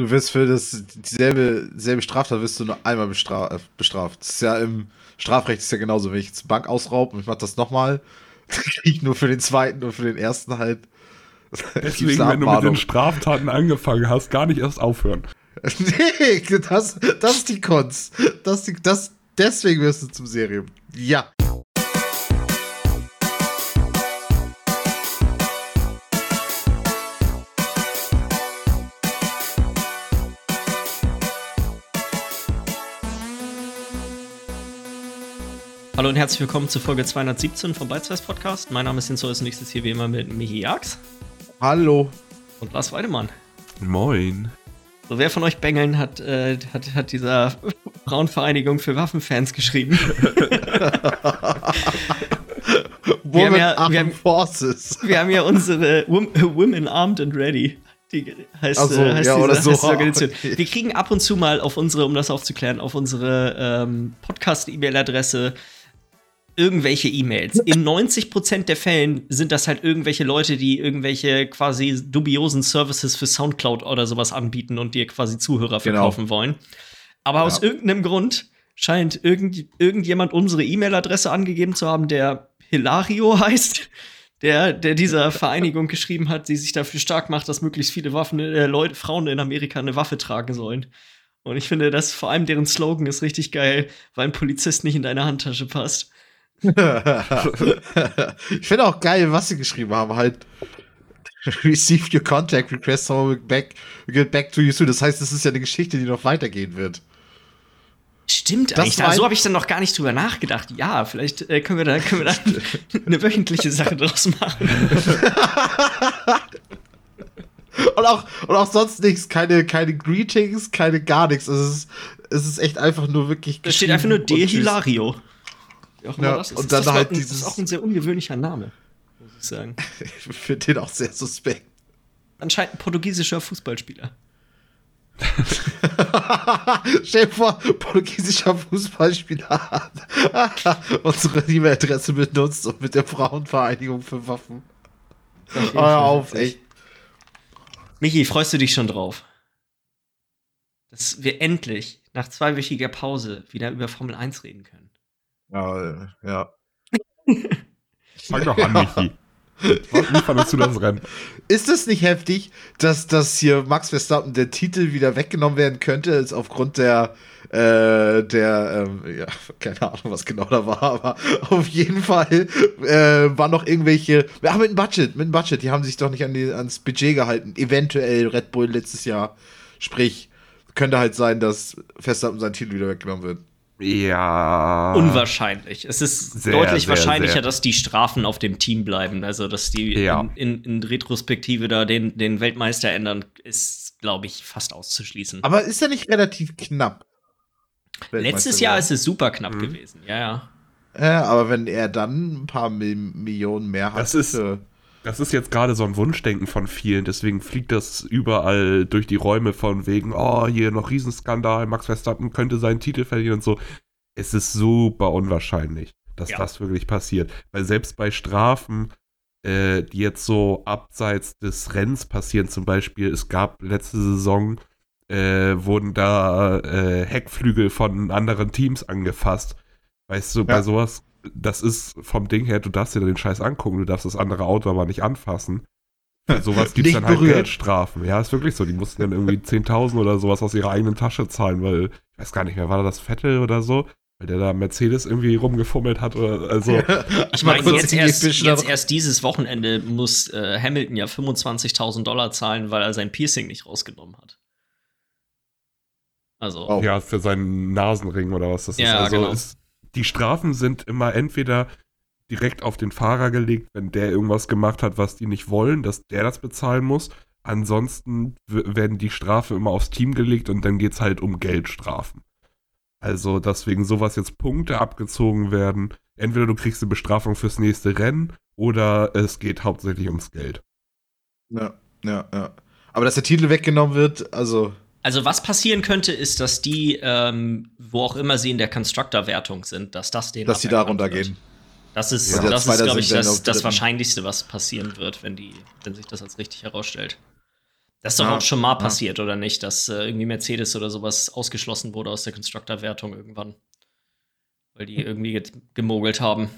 Du wirst für das dieselbe, dieselbe Straftat wirst du nur einmal bestra bestraft. Das ist ja im Strafrecht ist ja genauso. Wenn ich jetzt Bank ausraube und ich mach das nochmal, kriege ich nur für den zweiten und für den ersten halt. Deswegen, wenn du mit den Straftaten angefangen hast, gar nicht erst aufhören. nee, das, das ist die Kunst. Das, das, deswegen wirst du zum Serien. Ja. Hallo und herzlich willkommen zu Folge 217 vom Beizweiß Podcast. Mein Name ist Hinzo, als nächstes hier wie immer mit Michi Jax. Hallo. Und Lars Weidemann. Moin. So, wer von euch Bengeln hat, äh, hat, hat dieser Frauenvereinigung für Waffenfans geschrieben? wir, haben ja, wir, haben, Forces. wir haben ja unsere Women Armed and Ready. Die heißt, so, äh, heißt, ja, diese, so. heißt diese Organisation. Okay. Wir kriegen ab und zu mal auf unsere, um das aufzuklären, auf unsere ähm, Podcast-E-Mail-Adresse irgendwelche E-Mails. In 90% der Fällen sind das halt irgendwelche Leute, die irgendwelche quasi dubiosen Services für Soundcloud oder sowas anbieten und dir quasi Zuhörer genau. verkaufen genau. wollen. Aber ja. aus irgendeinem Grund scheint irgend, irgendjemand unsere E-Mail-Adresse angegeben zu haben, der Hilario heißt, der, der dieser Vereinigung geschrieben hat, die sich dafür stark macht, dass möglichst viele Waffen, äh, Leute, Frauen in Amerika eine Waffe tragen sollen. Und ich finde, dass vor allem deren Slogan ist richtig geil, weil ein Polizist nicht in deine Handtasche passt. Ich finde auch geil, was sie geschrieben haben. Halt, receive your contact request, someone will back, get back to you soon. Das heißt, das ist ja eine Geschichte, die noch weitergehen wird. Stimmt, das eigentlich. so habe ich dann noch gar nicht drüber nachgedacht. Ja, vielleicht äh, können wir da, können wir da eine wöchentliche Sache draus machen. und, auch, und auch sonst nichts. Keine, keine Greetings, keine gar nichts. Es ist, es ist echt einfach nur wirklich. Da steht einfach nur De Hilario. Auch immer ja, das ist. Und dann das halt ein, dieses. Das ist auch ein sehr ungewöhnlicher Name, muss ich sagen. ich finde den auch sehr suspekt. Anscheinend ein portugiesischer Fußballspieler. Stell dir vor, portugiesischer Fußballspieler hat unsere E-Mail-Adresse benutzt und mit der Frauenvereinigung für Waffen. Hör auf, echt. Michi, freust du dich schon drauf? Dass wir endlich nach zweiwöchiger Pause wieder über Formel 1 reden können. Ja, ja. Fang doch an, Michi. Wie fandest du das Rennen? Ist es nicht heftig, dass, dass hier Max Verstappen der Titel wieder weggenommen werden könnte, ist aufgrund der, äh, der, ähm, ja, keine Ahnung, was genau da war, aber auf jeden Fall äh, waren noch irgendwelche, ja, mit dem Budget, mit dem Budget, die haben sich doch nicht an die, ans Budget gehalten. Eventuell Red Bull letztes Jahr. Sprich, könnte halt sein, dass Verstappen sein Titel wieder weggenommen wird. Ja. Unwahrscheinlich. Es ist sehr, deutlich sehr, wahrscheinlicher, sehr. dass die Strafen auf dem Team bleiben. Also, dass die ja. in, in, in, Retrospektive da den, den Weltmeister ändern, ist, glaube ich, fast auszuschließen. Aber ist ja nicht relativ knapp. Letztes Jahr ist es super knapp mhm. gewesen, ja, ja. Ja, aber wenn er dann ein paar Millionen mehr hat. Das ist, das ist jetzt gerade so ein Wunschdenken von vielen, deswegen fliegt das überall durch die Räume von wegen, oh, hier noch Riesenskandal, Max Verstappen könnte seinen Titel verlieren und so. Es ist super unwahrscheinlich, dass ja. das wirklich passiert. Weil selbst bei Strafen, äh, die jetzt so abseits des Rennens passieren, zum Beispiel, es gab letzte Saison, äh, wurden da äh, Heckflügel von anderen Teams angefasst. Weißt du, ja. bei sowas das ist vom Ding her, du darfst dir den Scheiß angucken, du darfst das andere Auto aber nicht anfassen. Für sowas gibt es dann halt berührt. Geldstrafen. Ja, ist wirklich so. Die mussten dann irgendwie 10.000 oder sowas aus ihrer eigenen Tasche zahlen, weil, ich weiß gar nicht mehr, war das Vettel oder so? Weil der da Mercedes irgendwie rumgefummelt hat oder also. ich meine, jetzt, erst, jetzt erst dieses Wochenende muss äh, Hamilton ja 25.000 Dollar zahlen, weil er sein Piercing nicht rausgenommen hat. Also. Oh. Ja, für seinen Nasenring oder was das ja, ist. Also genau. ist die Strafen sind immer entweder direkt auf den Fahrer gelegt, wenn der irgendwas gemacht hat, was die nicht wollen, dass der das bezahlen muss. Ansonsten werden die Strafe immer aufs Team gelegt und dann geht es halt um Geldstrafen. Also, dass wegen sowas jetzt Punkte abgezogen werden. Entweder du kriegst eine Bestrafung fürs nächste Rennen oder es geht hauptsächlich ums Geld. Ja, ja, ja. Aber dass der Titel weggenommen wird, also also was passieren könnte, ist, dass die, ähm, wo auch immer sie in der Constructor-Wertung sind, dass das den Dass sie da runtergehen. Das ist, ja. das ist glaube ich, das, das Wahrscheinlichste, was passieren wird, wenn, die, wenn sich das als richtig herausstellt. Das ist doch Ja, auch schon mal ja. passiert, oder nicht? Dass äh, irgendwie Mercedes oder sowas ausgeschlossen wurde aus der Constructor-Wertung irgendwann. Weil die irgendwie gemogelt haben.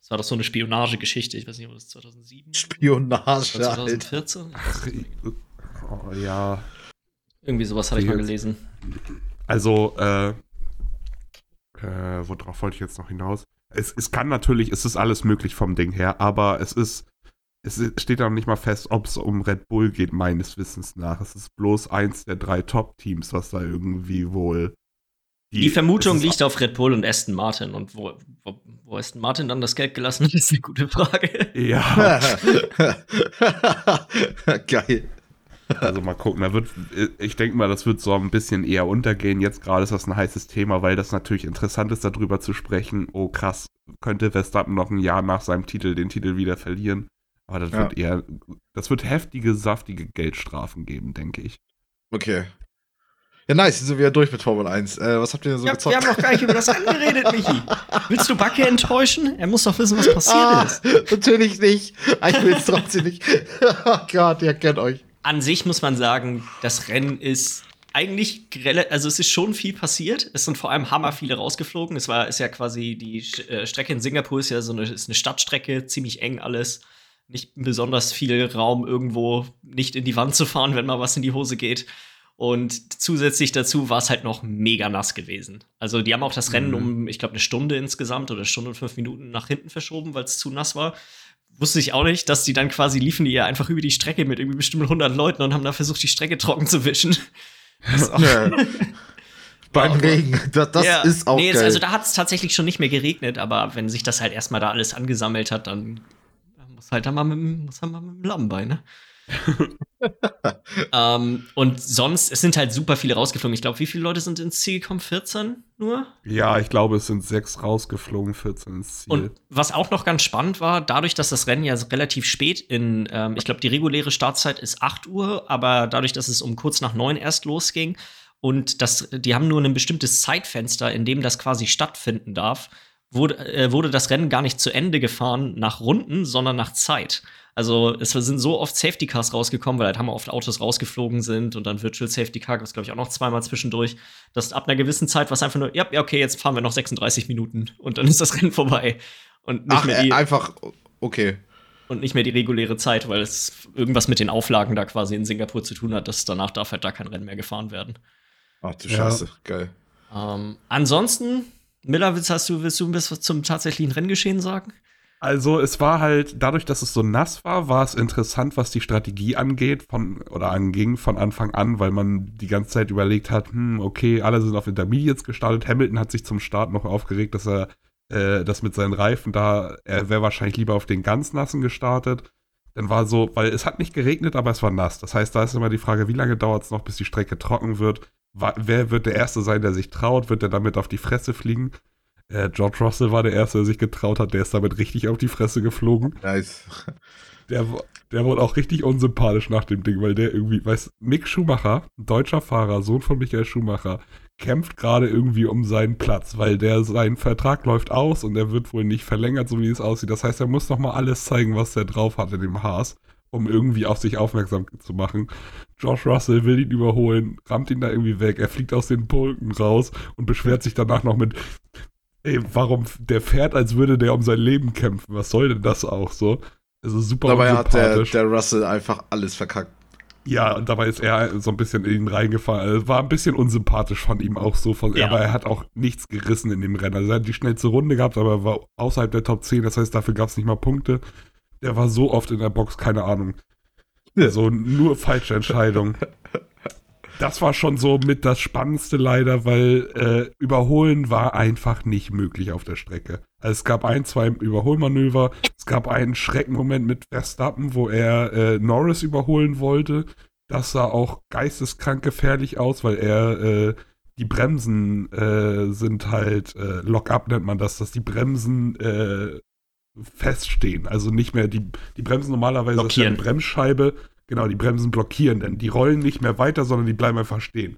Das war doch so eine Spionagegeschichte. Ich weiß nicht, ob das 2007 Spionage, oder Alter. 2014? Ach, oh, ja. Irgendwie sowas hatte ich mal gelesen. Also, äh, äh, worauf wollte ich jetzt noch hinaus? Es, es kann natürlich, es ist alles möglich vom Ding her, aber es ist, es steht auch nicht mal fest, ob es um Red Bull geht, meines Wissens nach. Es ist bloß eins der drei Top-Teams, was da irgendwie wohl. Die Vermutung es ist- liegt auf Red Bull und Aston Martin. Und wo, wo, wo Aston Martin dann das Geld gelassen hat, ist eine gute Frage. Ja, Geil. Also mal gucken. Da wird, ich denke mal, das wird so ein bisschen eher untergehen. Jetzt gerade ist das ein heißes Thema, weil das natürlich interessant ist, darüber zu sprechen. Oh krass, könnte Verstappen noch ein Jahr nach seinem Titel den Titel wieder verlieren. Aber das Ja. wird eher, das wird heftige, saftige Geldstrafen geben, denke ich. Okay. Ja, nice, sind wir wieder durch mit Formel 1. Äh, was habt ihr denn so Ja, gezockt? wir haben noch gar nicht über das angeredet, Michi. Willst du Backe enttäuschen? Er muss doch wissen, was passiert ah, ist. natürlich nicht. Ah, Ich will es trotzdem nicht. oh Gott, ihr kennt euch. An sich muss man sagen, das Rennen ist eigentlich, also es ist schon viel passiert. Es sind vor allem hammer viele rausgeflogen. Es war, ist ja quasi die äh, Strecke in Singapur ist ja so eine, ist eine Stadtstrecke, ziemlich eng alles. Nicht besonders viel Raum, irgendwo nicht in die Wand zu fahren, wenn mal was in die Hose geht. Und zusätzlich dazu war es halt noch mega nass gewesen. Also die haben auch das Rennen Mhm. um, ich glaube, eine Stunde insgesamt oder eine Stunde und fünf Minuten nach hinten verschoben, weil es zu nass war. Wusste ich auch nicht, dass die dann quasi liefen die ja einfach über die Strecke mit irgendwie bestimmt 100 Leuten und haben da versucht, die Strecke trocken zu wischen. Das ist auch- Ja. Beim Regen. Das, das Ja. ist auch nee, geil. Also da hat es tatsächlich schon nicht mehr geregnet, aber wenn sich das halt erstmal da alles angesammelt hat, dann muss halt da mal mit, dem- muss halt mal mit dem Lamm bei, ne? ähm, und sonst, es sind halt super viele rausgeflogen. Ich glaube, wie viele Leute sind ins Ziel gekommen? 14 nur? Ja, ich glaube, es sind sechs rausgeflogen, 14 ins Ziel. Und was auch noch ganz spannend war, dadurch, dass das Rennen ja relativ spät in, ähm, ich glaube, die reguläre Startzeit ist 8 Uhr, aber dadurch, dass es um kurz nach 9 erst losging und das, die haben nur ein bestimmtes Zeitfenster, in dem das quasi stattfinden darf, wurde, äh, wurde das Rennen gar nicht zu Ende gefahren nach Runden, sondern nach Zeit. Also es sind so oft Safety Cars rausgekommen, weil halt hammer oft Autos rausgeflogen sind und dann Virtual Safety Car gab es, glaube ich, auch noch zweimal zwischendurch. Dass ab einer gewissen Zeit war es einfach nur, ja, ja, okay, jetzt fahren wir noch 36 Minuten und dann ist das Rennen vorbei. Und nicht, Ach, mehr, die, äh, einfach, okay. und nicht mehr die reguläre Zeit, weil es irgendwas mit den Auflagen da quasi in Singapur zu tun hat, dass danach darf halt da kein Rennen mehr gefahren werden. Ach du Ja. Scheiße, geil. Ähm, ansonsten, Miller, willst, hast du, willst du was zum tatsächlichen Renngeschehen sagen? Also es war halt, dadurch, dass es so nass war, war es interessant, was die Strategie angeht, von oder anging von Anfang an, weil man die ganze Zeit überlegt hat, hm, okay, alle sind auf Intermediates gestartet. Hamilton hat sich zum Start noch aufgeregt, dass er äh, das mit seinen Reifen da, er wäre wahrscheinlich lieber auf den ganz nassen gestartet. Dann war so, weil es hat nicht geregnet, aber es war nass. Das heißt, da ist immer die Frage, wie lange dauert es noch, bis die Strecke trocken wird? Wer wird der Erste sein, der sich traut? Wird er damit auf die Fresse fliegen? Äh, George Russell war der Erste, der sich getraut hat. Der ist damit richtig auf die Fresse geflogen. Nice. Der, der wurde auch richtig unsympathisch nach dem Ding, weil der irgendwie, weiß, Mick Schumacher, deutscher Fahrer, Sohn von Michael Schumacher, kämpft gerade irgendwie um seinen Platz, weil der sein Vertrag läuft aus und er wird wohl nicht verlängert, so wie es aussieht. Das heißt, er muss noch mal alles zeigen, was der drauf hat in dem Haas, um irgendwie auf sich aufmerksam zu machen. Josh Russell will ihn überholen, rammt ihn da irgendwie weg, er fliegt aus den Pulken raus und beschwert sich danach noch mit, ey, warum der fährt, als würde der um sein Leben kämpfen. Was soll denn das auch so? Also super Dabei hat der, der Russell einfach alles verkackt. Ja, und dabei ist er so ein bisschen in ihn reingefahren. Also war ein bisschen unsympathisch von ihm auch so. Von, Ja. Aber er hat auch nichts gerissen in dem Rennen. Also er hat die schnellste Runde gehabt, aber er war außerhalb der Top 10. Das heißt, dafür gab es nicht mal Punkte. Der war so oft in der Box, keine Ahnung. Also nur falsche Entscheidung. Das war schon so mit das Spannendste leider, weil äh, Überholen war einfach nicht möglich auf der Strecke. Also es gab ein, zwei Überholmanöver, es gab einen Schreckenmoment mit Verstappen, wo er äh, Norris überholen wollte. Das sah auch geisteskrank gefährlich aus, weil er äh, die Bremsen äh, sind halt äh, Lock-up nennt man das, dass die Bremsen äh, feststehen. Also nicht mehr die, die Bremsen normalerweise ist ja eine Blockieren. Bremsscheibe, genau, die Bremsen blockieren, denn die rollen nicht mehr weiter, sondern die bleiben einfach stehen.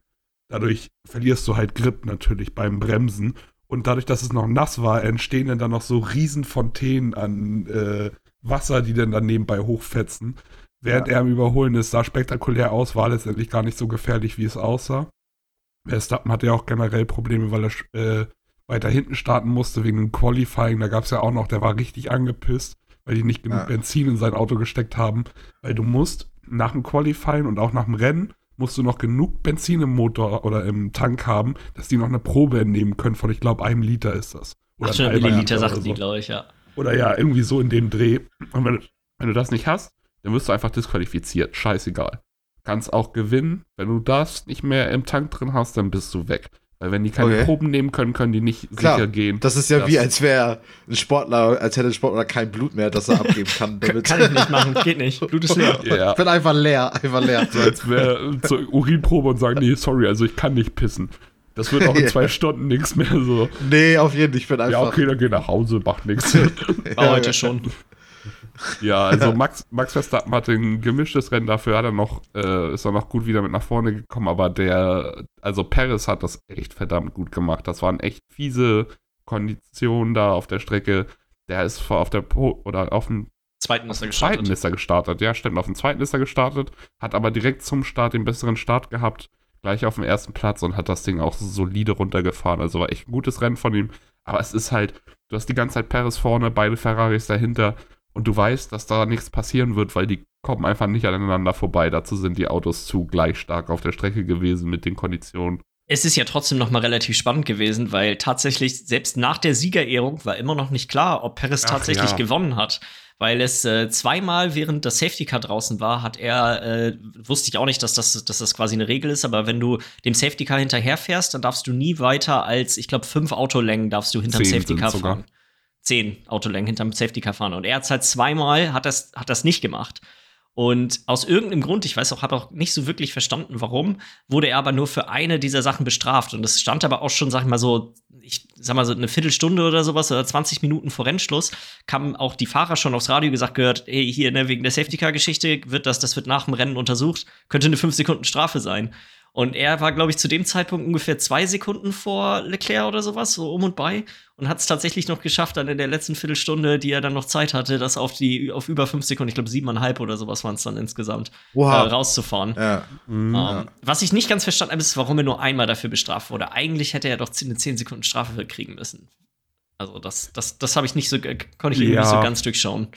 Dadurch verlierst du halt Grip natürlich beim Bremsen. Und dadurch, dass es noch nass war, entstehen dann, dann noch so riesen Fontänen an äh, Wasser, die dann, dann nebenbei hochfetzen. während er am Überholen ist, sah spektakulär aus, war letztendlich gar nicht so gefährlich, wie es aussah. Verstappen hatte ja auch generell Probleme, weil er äh, weiter hinten starten musste wegen dem Qualifying. Da gab es ja auch noch, der war richtig angepisst, weil die nicht genug Ja. Benzin in sein Auto gesteckt haben. Weil du musst nach dem Qualifying und auch nach dem Rennen musst du noch genug Benzin im Motor oder im Tank haben, dass die noch eine Probe entnehmen können von, ich glaube, einem Liter ist das. Oder 800 ein halber Milliliter Liter sagten oder die, so. glaube ich, ja. Oder ja, irgendwie so in dem Dreh. Und wenn, wenn du das nicht hast, dann wirst du einfach disqualifiziert. Scheißegal. Kannst auch gewinnen. Wenn du das nicht mehr im Tank drin hast, dann bist du weg. Weil wenn die keine Okay. Proben nehmen können, können die nicht Klar, sicher gehen. Das ist ja Das- wie, als wäre ein Sportler, als hätte ein Sportler kein Blut mehr, das er abgeben kann. Damit Kann ich nicht machen, geht nicht. Blut ist leer. Ja. Ich bin einfach leer, einfach leer. So als wäre zur Urinprobe und sagen, nee, sorry, also ich kann nicht pissen. Das wird auch in Ja. zwei Stunden nichts mehr so. Nee, auf jeden Fall. Ich bin einfach. Ja, okay, dann geh nach Hause, macht nichts. War heute schon. Ja, also Max, Max Verstappen hatte ein gemischtes Rennen, dafür hat er noch, äh, ist er noch gut wieder mit nach vorne gekommen, aber der, also Perez hat das echt verdammt gut gemacht. Das waren echt fiese Konditionen da auf der Strecke. Der ist vor- auf der Po oder auf dem Zweiten ist er zweiten gestartet. ist er gestartet. Ja, stimmt, auf dem zweiten ist er gestartet, hat aber direkt zum Start den besseren Start gehabt, gleich auf dem ersten Platz und hat das Ding auch solide runtergefahren. Also war echt ein gutes Rennen von ihm. Aber es ist halt, du hast die ganze Zeit Perez vorne, beide Ferraris dahinter und du weißt, dass da nichts passieren wird, weil die kommen einfach nicht aneinander vorbei. Dazu sind die Autos zu gleich stark auf der Strecke gewesen mit den Konditionen. Es ist ja trotzdem noch mal relativ spannend gewesen, weil tatsächlich selbst nach der Siegerehrung war immer noch nicht klar, ob Perez Ach, tatsächlich ja. gewonnen hat. Weil es äh, zweimal während das Safety Car draußen war, hat er, äh, wusste ich auch nicht, dass das, dass das quasi eine Regel ist, aber wenn du dem Safety Car hinterherfährst, dann darfst du nie weiter als, ich glaube, fünf Autolängen darfst du hinterm Zehn Safety Car sind's sogar. Zehn Autolängen hinterm Safety Car fahren. Und er hat halt zweimal, hat das, hat das nicht gemacht. Und aus irgendeinem Grund, ich weiß auch, habe auch nicht so wirklich verstanden, warum, wurde er aber nur für eine dieser Sachen bestraft. Und es stand aber auch schon, sag ich mal so, ich sag mal so eine Viertelstunde oder sowas oder 20 Minuten vor Rennschluss, kamen auch die Fahrer schon aufs Radio gesagt gehört, hey, hier, ne, wegen der Safety Car Geschichte wird das, das wird nach dem Rennen untersucht, könnte eine 5 Sekunden Strafe sein. Und er war, glaube ich, zu dem Zeitpunkt ungefähr zwei Sekunden vor Leclerc oder sowas, so um und bei. Und hat es tatsächlich noch geschafft, dann in der letzten Viertelstunde, die er dann noch Zeit hatte, das auf die auf über fünf Sekunden, ich glaube siebeneinhalb oder sowas waren es dann insgesamt, äh, Oha. rauszufahren. ja. Mhm. Ähm, was ich nicht ganz verstanden habe, ist, warum er nur einmal dafür bestraft wurde. Eigentlich hätte er doch eine 10 Sekunden Strafe kriegen müssen. Also, das, das, das habe ich nicht so, äh, konnte ich Ja. nicht so ganz durchschauen.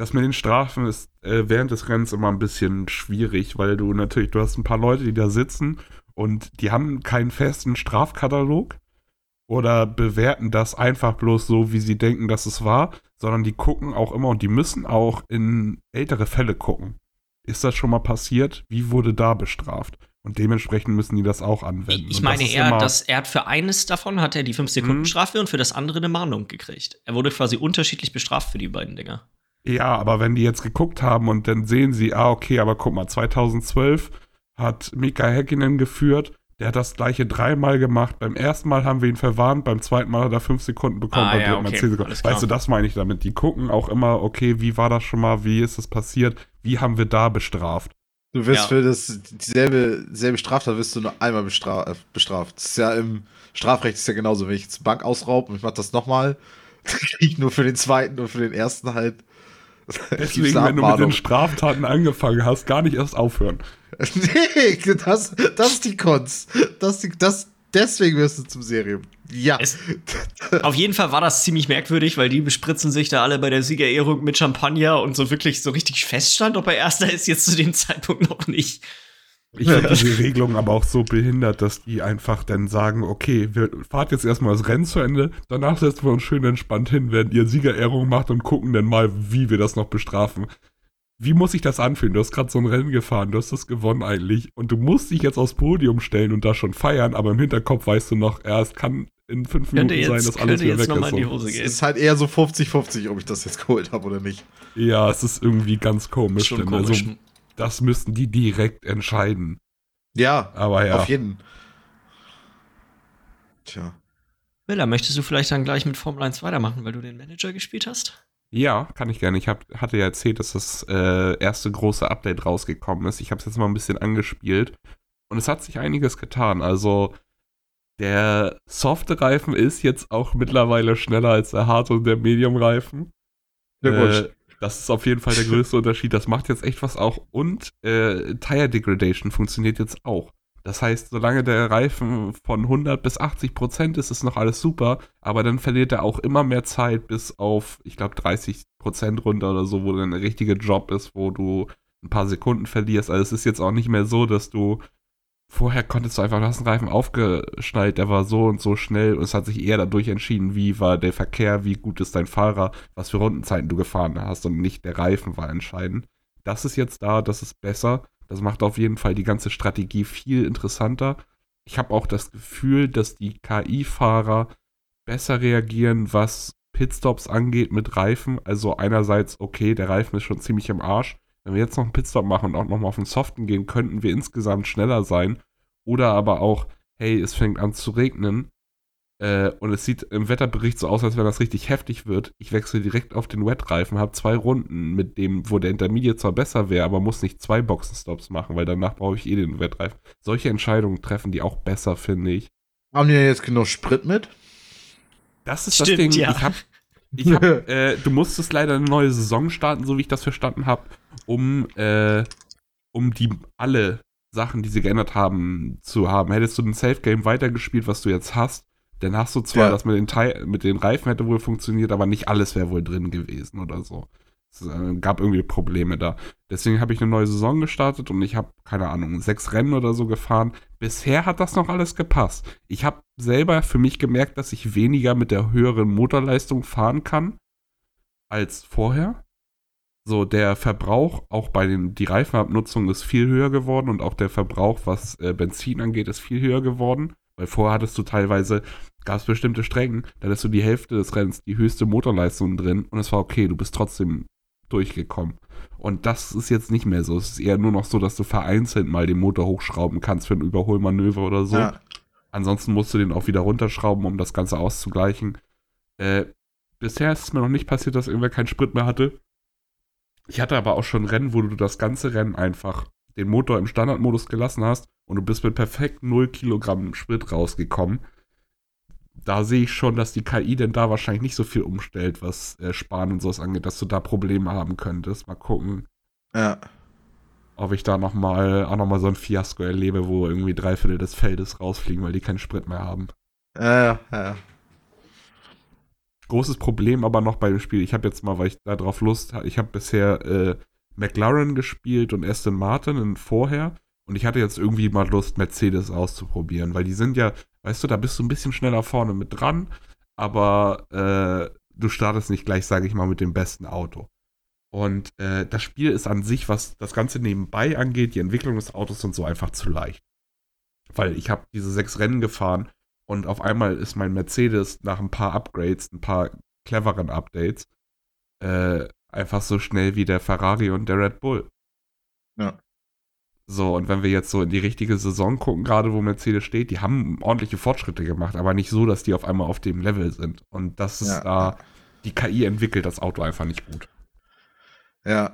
Das mit den Strafen ist äh, während des Rennens immer ein bisschen schwierig, weil du natürlich, du hast ein paar Leute, die da sitzen und die haben keinen festen Strafkatalog oder bewerten das einfach bloß so, wie sie denken, dass es war, sondern die gucken auch immer und die müssen auch in ältere Fälle gucken. Ist das schon mal passiert? Wie wurde da bestraft? Und dementsprechend müssen die das auch anwenden. Ich meine das immer- dass er hat für eines davon hat er die 5 Sekunden Mhm. Strafe und für das andere eine Mahnung gekriegt. Er wurde quasi unterschiedlich bestraft für die beiden Dinger. Ja, aber wenn die jetzt geguckt haben und dann sehen sie, ah, okay, aber guck mal, 2012 hat Mika Häkkinen geführt, der hat das gleiche dreimal gemacht. Beim ersten Mal haben wir ihn verwarnt, beim zweiten Mal hat er fünf Sekunden bekommen, Ah, beim ja, dritten Mal okay, zehn Sekunden. Weißt du, das meine ich damit. Die gucken auch immer, okay, wie war das schon mal, wie ist das passiert, wie haben wir da bestraft? Du wirst Ja. für das dieselbe selbe Straftat wirst du nur einmal bestra äh, bestraft. Das ist ja im Strafrecht ist ja genauso, wenn ich jetzt Bank ausraube und ich mach das nochmal, dann krieg ich nur für den zweiten und für den ersten halt. Deswegen, wenn du mit den. Straftaten angefangen hast, gar nicht erst aufhören. nee, das, das ist die Kunst. Das, das, deswegen wirst du zum Serium. Ja. Es- Auf jeden Fall war das ziemlich merkwürdig, weil die bespritzen sich da alle bei der Siegerehrung mit Champagner und so wirklich so richtig feststand, ob er Erster ist, jetzt zu dem Zeitpunkt noch nicht. Ich finde diese Regelung aber auch so behindert, dass die einfach dann sagen, okay, wir fahrt jetzt erstmal das Rennen zu Ende, danach setzen wir uns schön entspannt hin, während ihr Siegerehrung macht und gucken dann mal, wie wir das noch bestrafen. Wie muss sich das anfühlen? Du hast gerade so ein Rennen gefahren, du hast das gewonnen eigentlich und du musst dich jetzt aufs Podium stellen und da schon feiern, aber im Hinterkopf weißt du noch, ja, es kann in fünf Minuten sein, jetzt, dass alles wieder jetzt weg ist. Es ist halt eher so 50-50, ob ich das jetzt geholt habe oder nicht. Ja, es ist irgendwie ganz komisch. Schon denn komisch. Also, das müssten die direkt entscheiden. Ja, Aber ja. auf jeden. Tja. Miller, möchtest du vielleicht dann gleich mit Formel 1 weitermachen, weil du den Manager gespielt hast? Ja, kann ich gerne. Ich hab, hatte ja erzählt, dass das äh, erste große Update rausgekommen ist. Ich habe es jetzt mal ein bisschen angespielt und es hat sich einiges getan. Also der softe Reifen ist jetzt auch mittlerweile schneller als der harte und der Medium Reifen. Glückwunsch. Äh, Das ist auf jeden Fall der größte Unterschied. Das macht jetzt echt was auch. Und äh, Tire Degradation funktioniert jetzt auch. Das heißt, solange der Reifen von 100 bis 80 Prozent ist, ist noch alles super. Aber dann verliert er auch immer mehr Zeit bis auf, ich glaube, 30 Prozent runter oder so, wo dann ein richtiger Job ist, wo du ein paar Sekunden verlierst. Also es ist jetzt auch nicht mehr so, dass du vorher konntest du einfach, du hast einen Reifen aufgeschnallt, der war so und so schnell und es hat sich eher dadurch entschieden, wie war der Verkehr, wie gut ist dein Fahrer, was für Rundenzeiten du gefahren hast und nicht der Reifen war entscheidend. Das ist jetzt da, das ist besser. Das macht auf jeden Fall die ganze Strategie viel interessanter. Ich habe auch das Gefühl, dass die KI-Fahrer besser reagieren, was Pitstops angeht mit Reifen. Also einerseits, okay, der Reifen ist schon ziemlich im Arsch, wenn wir jetzt noch einen Pitstop machen und auch nochmal auf den Soften gehen, könnten wir insgesamt schneller sein. Oder aber auch, hey, es fängt an zu regnen äh, und es sieht im Wetterbericht so aus, als wenn das richtig heftig wird. Ich wechsle direkt auf den Wet-Reifen, habe zwei Runden mit dem, wo der Intermediate zwar besser wäre, aber muss nicht zwei Boxenstops machen, weil danach brauche ich eh den Wet-Reifen. Solche Entscheidungen treffen die auch besser, finde ich. Haben die denn jetzt genug Sprit mit? Das ist Stimmt, das Ding. Ja. Ich habe ich hab, äh, du musstest leider eine neue Saison starten, so wie ich das verstanden habe, um, äh, um die alle Sachen, die sie geändert haben, zu haben. Hättest du ein Safe Game weitergespielt, was du jetzt hast, dann hast du zwar ja. das mit den, Teil, mit den Reifen hätte wohl funktioniert, aber nicht alles wäre wohl drin gewesen oder so. Es äh, gab irgendwie Probleme da. Deswegen habe ich eine neue Saison gestartet und ich habe, keine Ahnung, sechs Rennen oder so gefahren. Bisher hat das noch alles gepasst. Ich habe selber für mich gemerkt, dass ich weniger mit der höheren Motorleistung fahren kann als vorher. So, der Verbrauch, auch bei den, die Reifenabnutzung ist viel höher geworden und auch der Verbrauch, was äh, Benzin angeht, ist viel höher geworden. Weil vorher hattest du teilweise, gab es bestimmte Strecken, da hattest du die Hälfte des Rennens, die höchste Motorleistung drin und es war okay, du bist trotzdem durchgekommen. Und das ist jetzt nicht mehr so. Es ist eher nur noch so, dass du vereinzelt mal den Motor hochschrauben kannst für ein Überholmanöver oder so. Ja. Ansonsten musst du den auch wieder runterschrauben, um das Ganze auszugleichen. Äh, bisher ist es mir noch nicht passiert, dass irgendwer keinen Sprit mehr hatte. Ich hatte aber auch schon Rennen, wo du das ganze Rennen einfach den Motor im Standardmodus gelassen hast und du bist mit perfekt 0 Kilogramm Sprit rausgekommen da sehe ich schon, dass die KI denn da wahrscheinlich nicht so viel umstellt, was äh, Sparen und sowas angeht, dass du da Probleme haben könntest. Mal gucken. Ja. Ob ich da nochmal auch nochmal so ein Fiasko erlebe, wo irgendwie drei Viertel des Feldes rausfliegen, weil die keinen Sprit mehr haben. Ja, ja, ja. Großes Problem aber noch bei dem Spiel. Ich habe jetzt mal, weil ich da drauf Lust habe, ich habe bisher äh, McLaren gespielt und Aston Martin vorher. Und ich hatte jetzt irgendwie mal Lust, Mercedes auszuprobieren, weil die sind ja, Weißt du, da bist du ein bisschen schneller vorne mit dran, aber äh, du startest nicht gleich, sage ich mal, mit dem besten Auto. Und äh, das Spiel ist an sich, was das Ganze nebenbei angeht, die Entwicklung des Autos und so einfach zu leicht. Weil ich habe diese sechs Rennen gefahren und auf einmal ist mein Mercedes nach ein paar Upgrades, ein paar cleveren Updates, äh, einfach so schnell wie der Ferrari und der Red Bull. Ja. So, und wenn wir jetzt so in die richtige Saison gucken, gerade wo Mercedes steht, die haben ordentliche Fortschritte gemacht, aber nicht so, dass die auf einmal auf dem Level sind. Und das ist da, äh, die KI entwickelt das Auto einfach nicht gut. Ja.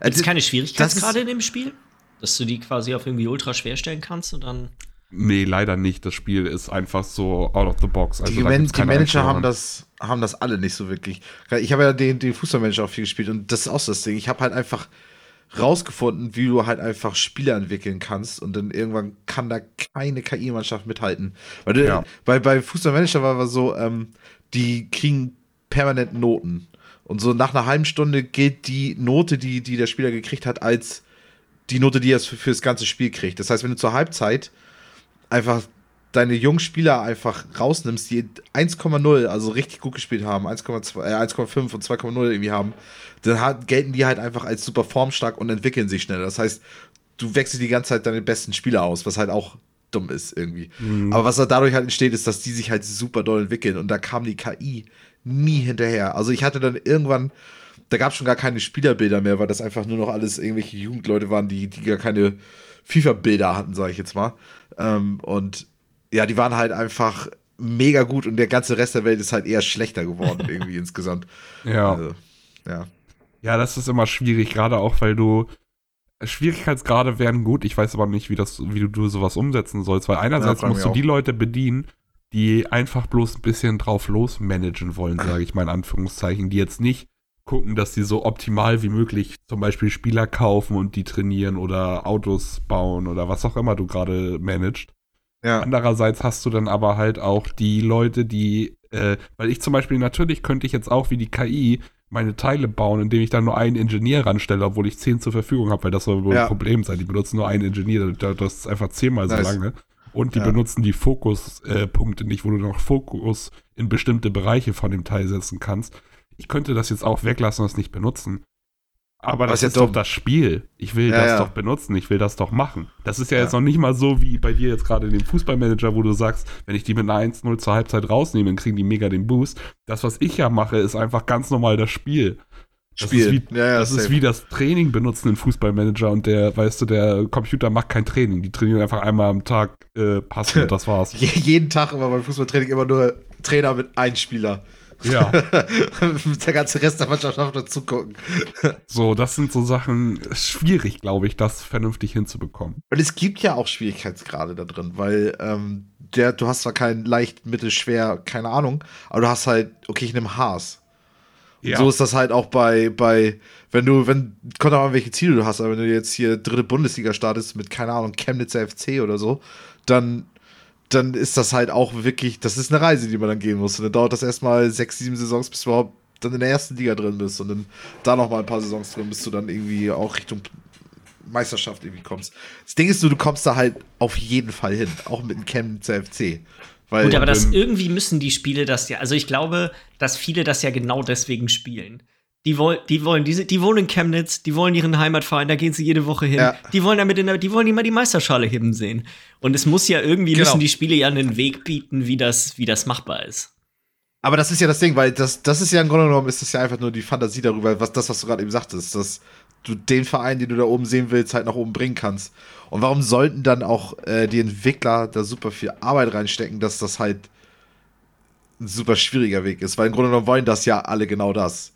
Gibt es keine Schwierigkeitsgrade in dem Spiel? Dass du die quasi auf irgendwie ultra schwer stellen kannst und dann. Nee, leider nicht. Das Spiel ist einfach so out of the box. Also die, Man die Manager haben das, haben das alle nicht so wirklich. Ich habe ja den, den Fußballmanager auch viel gespielt und das ist auch so das Ding. Ich habe halt einfach rausgefunden, wie du halt einfach Spiele entwickeln kannst und dann irgendwann kann da keine KI-Mannschaft mithalten. Weil du, ja. bei, bei Fußballmanager war es so, ähm, die kriegen permanent Noten. Und so nach einer halben Stunde gilt die Note, die, die der Spieler gekriegt hat, als die Note, die er für, für das ganze Spiel kriegt. Das heißt, wenn du zur Halbzeit einfach deine jungen Spieler einfach rausnimmst, die 1,0, also richtig gut gespielt haben, 1,2, äh, 1,5 und 2,0 irgendwie haben, dann hat, gelten die halt einfach als super formstark und entwickeln sich schneller. Das heißt, du wechselst die ganze Zeit deine besten Spieler aus, was halt auch dumm ist irgendwie. Mhm. Aber was dadurch halt entsteht, ist, dass die sich halt super doll entwickeln und da kam die KI nie hinterher. Also ich hatte dann irgendwann, da gab es schon gar keine Spielerbilder mehr, weil das einfach nur noch alles irgendwelche Jugendleute waren, die, die gar keine FIFA-Bilder hatten, sage ich jetzt mal. Ähm, und ja, die waren halt einfach mega gut und der ganze Rest der Welt ist halt eher schlechter geworden, irgendwie insgesamt. Ja. Also, ja. Ja, das ist immer schwierig, gerade auch, weil du. Schwierigkeitsgrade wären gut, ich weiß aber nicht, wie, das, wie du, du sowas umsetzen sollst, weil einerseits ja, musst du die Leute bedienen, die einfach bloß ein bisschen drauf los managen wollen, sage ich mal in Anführungszeichen, die jetzt nicht gucken, dass die so optimal wie möglich zum Beispiel Spieler kaufen und die trainieren oder Autos bauen oder was auch immer du gerade managst. Ja. Andererseits hast du dann aber halt auch die Leute, die, äh, weil ich zum Beispiel natürlich könnte ich jetzt auch wie die KI meine Teile bauen, indem ich dann nur einen Ingenieur ranstelle, obwohl ich zehn zur Verfügung habe, weil das soll wohl ja. ein Problem sein. Die benutzen nur einen Ingenieur, das ist einfach zehnmal nice. so lange. Und die ja. benutzen die Fokuspunkte nicht, wo du noch Fokus in bestimmte Bereiche von dem Teil setzen kannst. Ich könnte das jetzt auch weglassen und es nicht benutzen. Aber das ist doch das Spiel. Ich will ja, das ja. doch benutzen, ich will das doch machen. Das ist ja, ja, jetzt noch nicht mal so wie bei dir jetzt gerade in dem Fußballmanager, wo du sagst, wenn ich die mit einer 1-0 zur Halbzeit rausnehme, dann kriegen die mega den Boost. Das, was ich ja mache, ist einfach ganz normal das Spiel. Das, Spiel. Ist, wie, das ist wie das Training benutzen in Fußballmanager und der, weißt du, der Computer macht kein Training. Die trainieren einfach einmal am Tag äh, passen und das war's. Jeden Tag immer beim Fußballtraining immer nur Trainer mit einem Spieler. Ja. Der ganze Rest der Mannschaft darf nur zugucken. So, das sind so Sachen, schwierig, glaube ich, das vernünftig hinzubekommen. Und es gibt ja auch Schwierigkeitsgrade da drin, weil ähm, der, du hast zwar kein leicht, mittel, schwer, keine Ahnung, aber du hast halt, okay, ich nehme Haas. Ja. So ist das halt auch bei, bei, wenn du, wenn, kommt auch an, welche Ziele du hast, aber wenn du jetzt hier dritte Bundesliga startest mit, keine Ahnung, Chemnitzer FC oder so, dann dann ist das halt auch wirklich, das ist eine Reise, die man dann gehen muss. Und dann dauert das erstmal sechs, sieben Saisons, bis du überhaupt dann in der ersten Liga drin bist. Und dann da noch mal ein paar Saisons drin, bis du dann irgendwie auch Richtung Meisterschaft irgendwie kommst. Das Ding ist, du, du kommst da halt auf jeden Fall hin, auch mit dem Chemnitzer FC. Weil, Gut, aber das irgendwie müssen die Spiele das ja. Also ich glaube, dass viele das ja genau deswegen spielen. Die, wollen, die wollen, die, die wohnen in Chemnitz, die wollen ihren Heimatverein, da gehen sie jede Woche hin. Ja. Die wollen damit in der, die wollen immer die Meisterschale heben sehen. Und es muss ja irgendwie, genau. müssen die Spiele ja einen Weg bieten, wie das, wie das machbar ist. Aber das ist ja das Ding, weil das, das ist ja im Grunde genommen, ist das ja einfach nur die Fantasie darüber, was das, was du gerade eben sagtest, dass du den Verein, den du da oben sehen willst, halt nach oben bringen kannst. Und warum sollten dann auch äh, die Entwickler da super viel Arbeit reinstecken, dass das halt ein super schwieriger Weg ist? Weil im Grunde genommen wollen das ja alle genau das.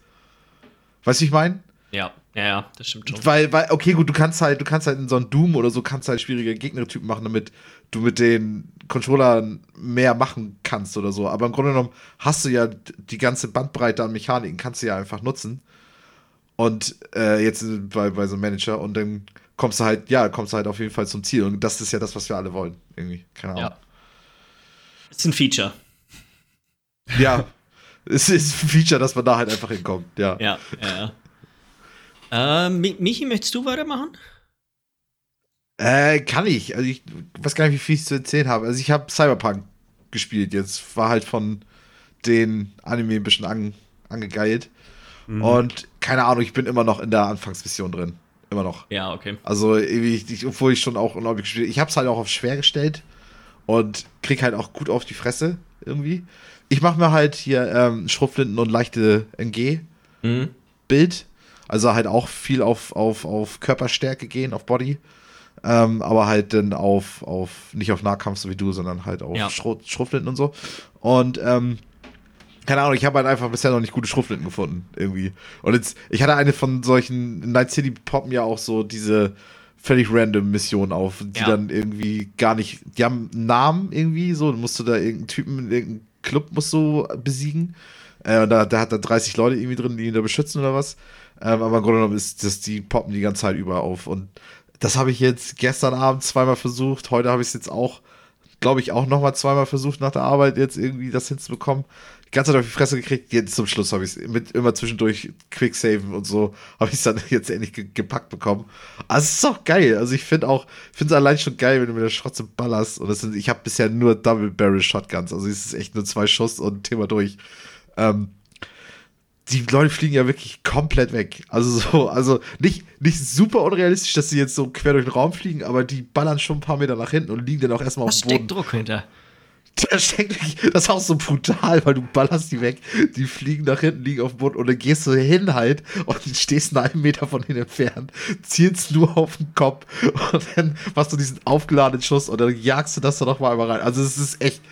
Weißt du, ich meine? Ja, ja, ja, das stimmt schon. Weil, weil, okay, gut, du kannst halt, du kannst halt in so einem Doom oder so kannst halt schwierige Gegnertypen machen, damit du mit den Controllern mehr machen kannst oder so. Aber im Grunde genommen hast du ja die ganze Bandbreite an Mechaniken, kannst du ja einfach nutzen. Und äh, jetzt bei, bei so einem Manager und dann kommst du halt, ja, kommst du halt auf jeden Fall zum Ziel. Und das ist ja das, was wir alle wollen. Irgendwie. Keine Ahnung. Ja. Ist ein Feature. Ja, es ist ein Feature, dass man da halt einfach hinkommt, ja. Ja, ja. Äh, Michi, möchtest du weitermachen? Äh, kann ich. Also ich weiß gar nicht, wie viel ich zu erzählen habe. Also ich habe Cyberpunk gespielt jetzt. War halt von den Anime ein bisschen an, angegeilt. Mhm. Und keine Ahnung, ich bin immer noch in der Anfangsmission drin. Immer noch. Ja, okay. Also, ich, obwohl ich schon auch unglaublich gespielt Ich habe es halt auch auf schwer gestellt und krieg halt auch gut auf die Fresse irgendwie ich mache mir halt hier ähm, Schrotflinten und leichte NG-Bild. Mhm. Also halt auch viel auf, auf, auf Körperstärke gehen, auf Body. Ähm, aber halt dann auf, auf, nicht auf Nahkampf so wie du, sondern halt auf ja. Schrot, Schrotflinten und so. Und ähm, keine Ahnung, ich habe halt einfach bisher noch nicht gute Schrotflinten gefunden, irgendwie. Und jetzt, ich hatte eine von solchen, Night City poppen ja auch so diese völlig random Missionen auf, die ja. dann irgendwie gar nicht, die haben einen Namen irgendwie, so, dann musst du da irgendeinen Typen, irgendeinen Club musst du besiegen. Äh, und da, da hat er 30 Leute irgendwie drin, die ihn da beschützen oder was. Ähm, aber im Grunde genommen ist das, die poppen die ganze Zeit über auf. Und das habe ich jetzt gestern Abend zweimal versucht. Heute habe ich es jetzt auch, glaube ich, auch nochmal zweimal versucht, nach der Arbeit jetzt irgendwie das hinzubekommen die ganze Zeit auf die Fresse gekriegt. Jetzt zum Schluss habe ich es mit immer zwischendurch Quicksaven und so, habe ich es dann jetzt endlich ge gepackt bekommen. Also es ist auch geil. Also ich finde auch, finde es allein schon geil, wenn du mit der Schrotze ballerst. Und das sind, ich habe bisher nur Double Barrel Shotguns. Also es ist echt nur zwei Schuss und Thema durch. Ähm, die Leute fliegen ja wirklich komplett weg. Also so, also nicht, nicht super unrealistisch, dass sie jetzt so quer durch den Raum fliegen, aber die ballern schon ein paar Meter nach hinten und liegen dann auch erstmal auf dem Boden. steckt Druck hinter. Der steckt das ist auch so brutal, weil du ballerst die weg, die fliegen nach hinten, liegen auf dem Boden und dann gehst du hin halt und stehst einen Meter von ihnen entfernt, zielst nur auf den Kopf und dann machst du diesen aufgeladenen Schuss und dann jagst du das da nochmal einmal rein. Also es ist echt,